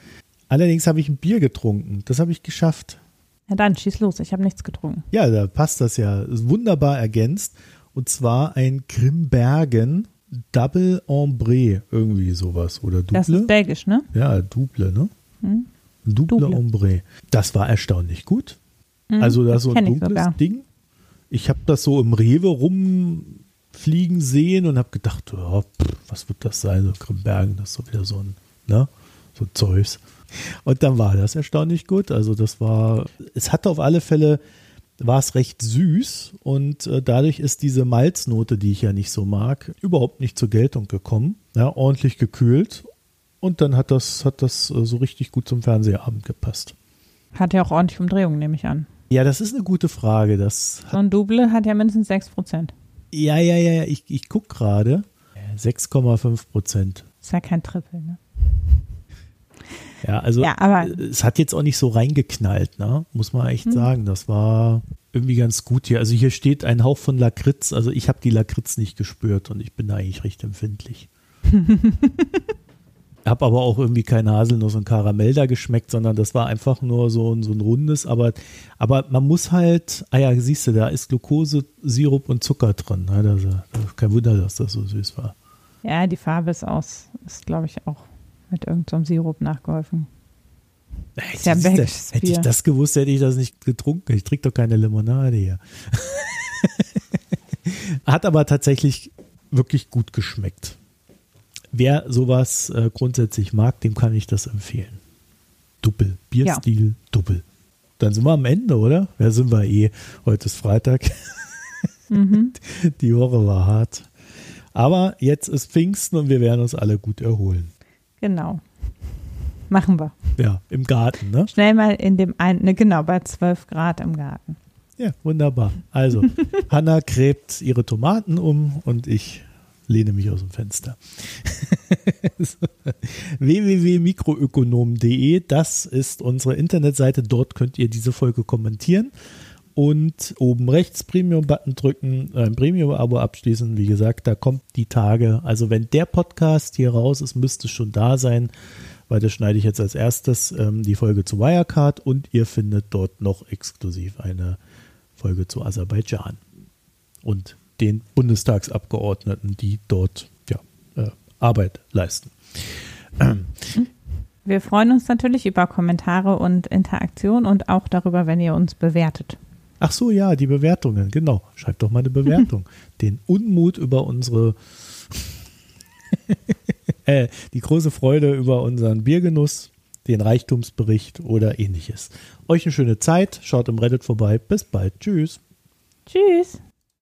Allerdings habe ich ein Bier getrunken. Das habe ich geschafft. Ja, dann schieß los, ich habe nichts getrunken. Ja, da passt das ja. Ist wunderbar ergänzt. Und zwar ein Grimbergen Double Ombre, irgendwie sowas. Oder Double. Das ist belgisch, ne? Ja, Double, ne? Hm? Double, Double Ombre. Das war erstaunlich gut. Hm, also da so ein dunkles Ding. Ich habe das so im Rewe rumfliegen sehen und habe gedacht, oh, pff, was wird das sein? So Grimbergen, das ist so wieder so ein, ne? So Zeus. Und dann war das erstaunlich gut. Also das war, es hatte auf alle Fälle, war es recht süß und äh, dadurch ist diese Malznote, die ich ja nicht so mag, überhaupt nicht zur Geltung gekommen. Ja, ordentlich gekühlt und dann hat das, hat das äh, so richtig gut zum Fernsehabend gepasst. Hat ja auch ordentlich Umdrehungen, nehme ich an. Ja, das ist eine gute Frage. Das so ein Double hat ja mindestens 6 Prozent. Ja, ja, ja, ich, ich gucke gerade. 6,5 Prozent. Ist ja kein Triple, ne? Ja, also ja, aber es hat jetzt auch nicht so reingeknallt, ne? muss man echt hm. sagen. Das war irgendwie ganz gut hier. Also hier steht ein Hauch von Lakritz. Also ich habe die Lakritz nicht gespürt und ich bin da eigentlich recht empfindlich. *laughs* habe aber auch irgendwie kein Haselnuss und Karamell da geschmeckt, sondern das war einfach nur so, ein so ein rundes, aber, aber man muss halt, ah ja, siehst du, da ist Glucose, Sirup und Zucker drin. Ne? Das, das, kein Wunder, dass das so süß war. Ja, die Farbe ist aus, ist glaube ich auch mit irgendeinem so Sirup nachgeholfen. Hätte, ja das, hätte ich das gewusst, hätte ich das nicht getrunken. Ich trinke doch keine Limonade hier. *laughs* Hat aber tatsächlich wirklich gut geschmeckt. Wer sowas äh, grundsätzlich mag, dem kann ich das empfehlen. Doppel. Bierstil, ja. Doppel. Dann sind wir am Ende, oder? Wer sind wir eh? Heute ist Freitag. *laughs* Mhm. Die Woche war hart. Aber jetzt ist Pfingsten und wir werden uns alle gut erholen. Genau. Machen wir. Ja, im Garten, ne? Schnell mal in dem einen, ne, genau, bei 12 Grad im Garten. Ja, wunderbar. Also, *laughs* Hanna gräbt ihre Tomaten um und ich lehne mich aus dem Fenster. *laughs* www.mikroökonom.de, das ist unsere Internetseite. Dort könnt ihr diese Folge kommentieren und oben rechts Premium-Button drücken, ein Premium-Abo abschließen. Wie gesagt, da kommt die Tage. Also wenn der Podcast hier raus ist, müsste schon da sein, weil das schneide ich jetzt als erstes ähm, die Folge zu Wirecard und ihr findet dort noch exklusiv eine Folge zu Aserbaidschan und den Bundestagsabgeordneten, die dort ja, äh, Arbeit leisten. Wir freuen uns natürlich über Kommentare und Interaktion und auch darüber, wenn ihr uns bewertet. Ach so, ja, die Bewertungen, genau. Schreibt doch mal eine Bewertung. *laughs* Den Unmut über unsere, *laughs* äh, die große Freude über unseren Biergenuss, den Reichtumsbericht oder ähnliches. Euch eine schöne Zeit, schaut im Reddit vorbei. Bis bald. Tschüss. Tschüss.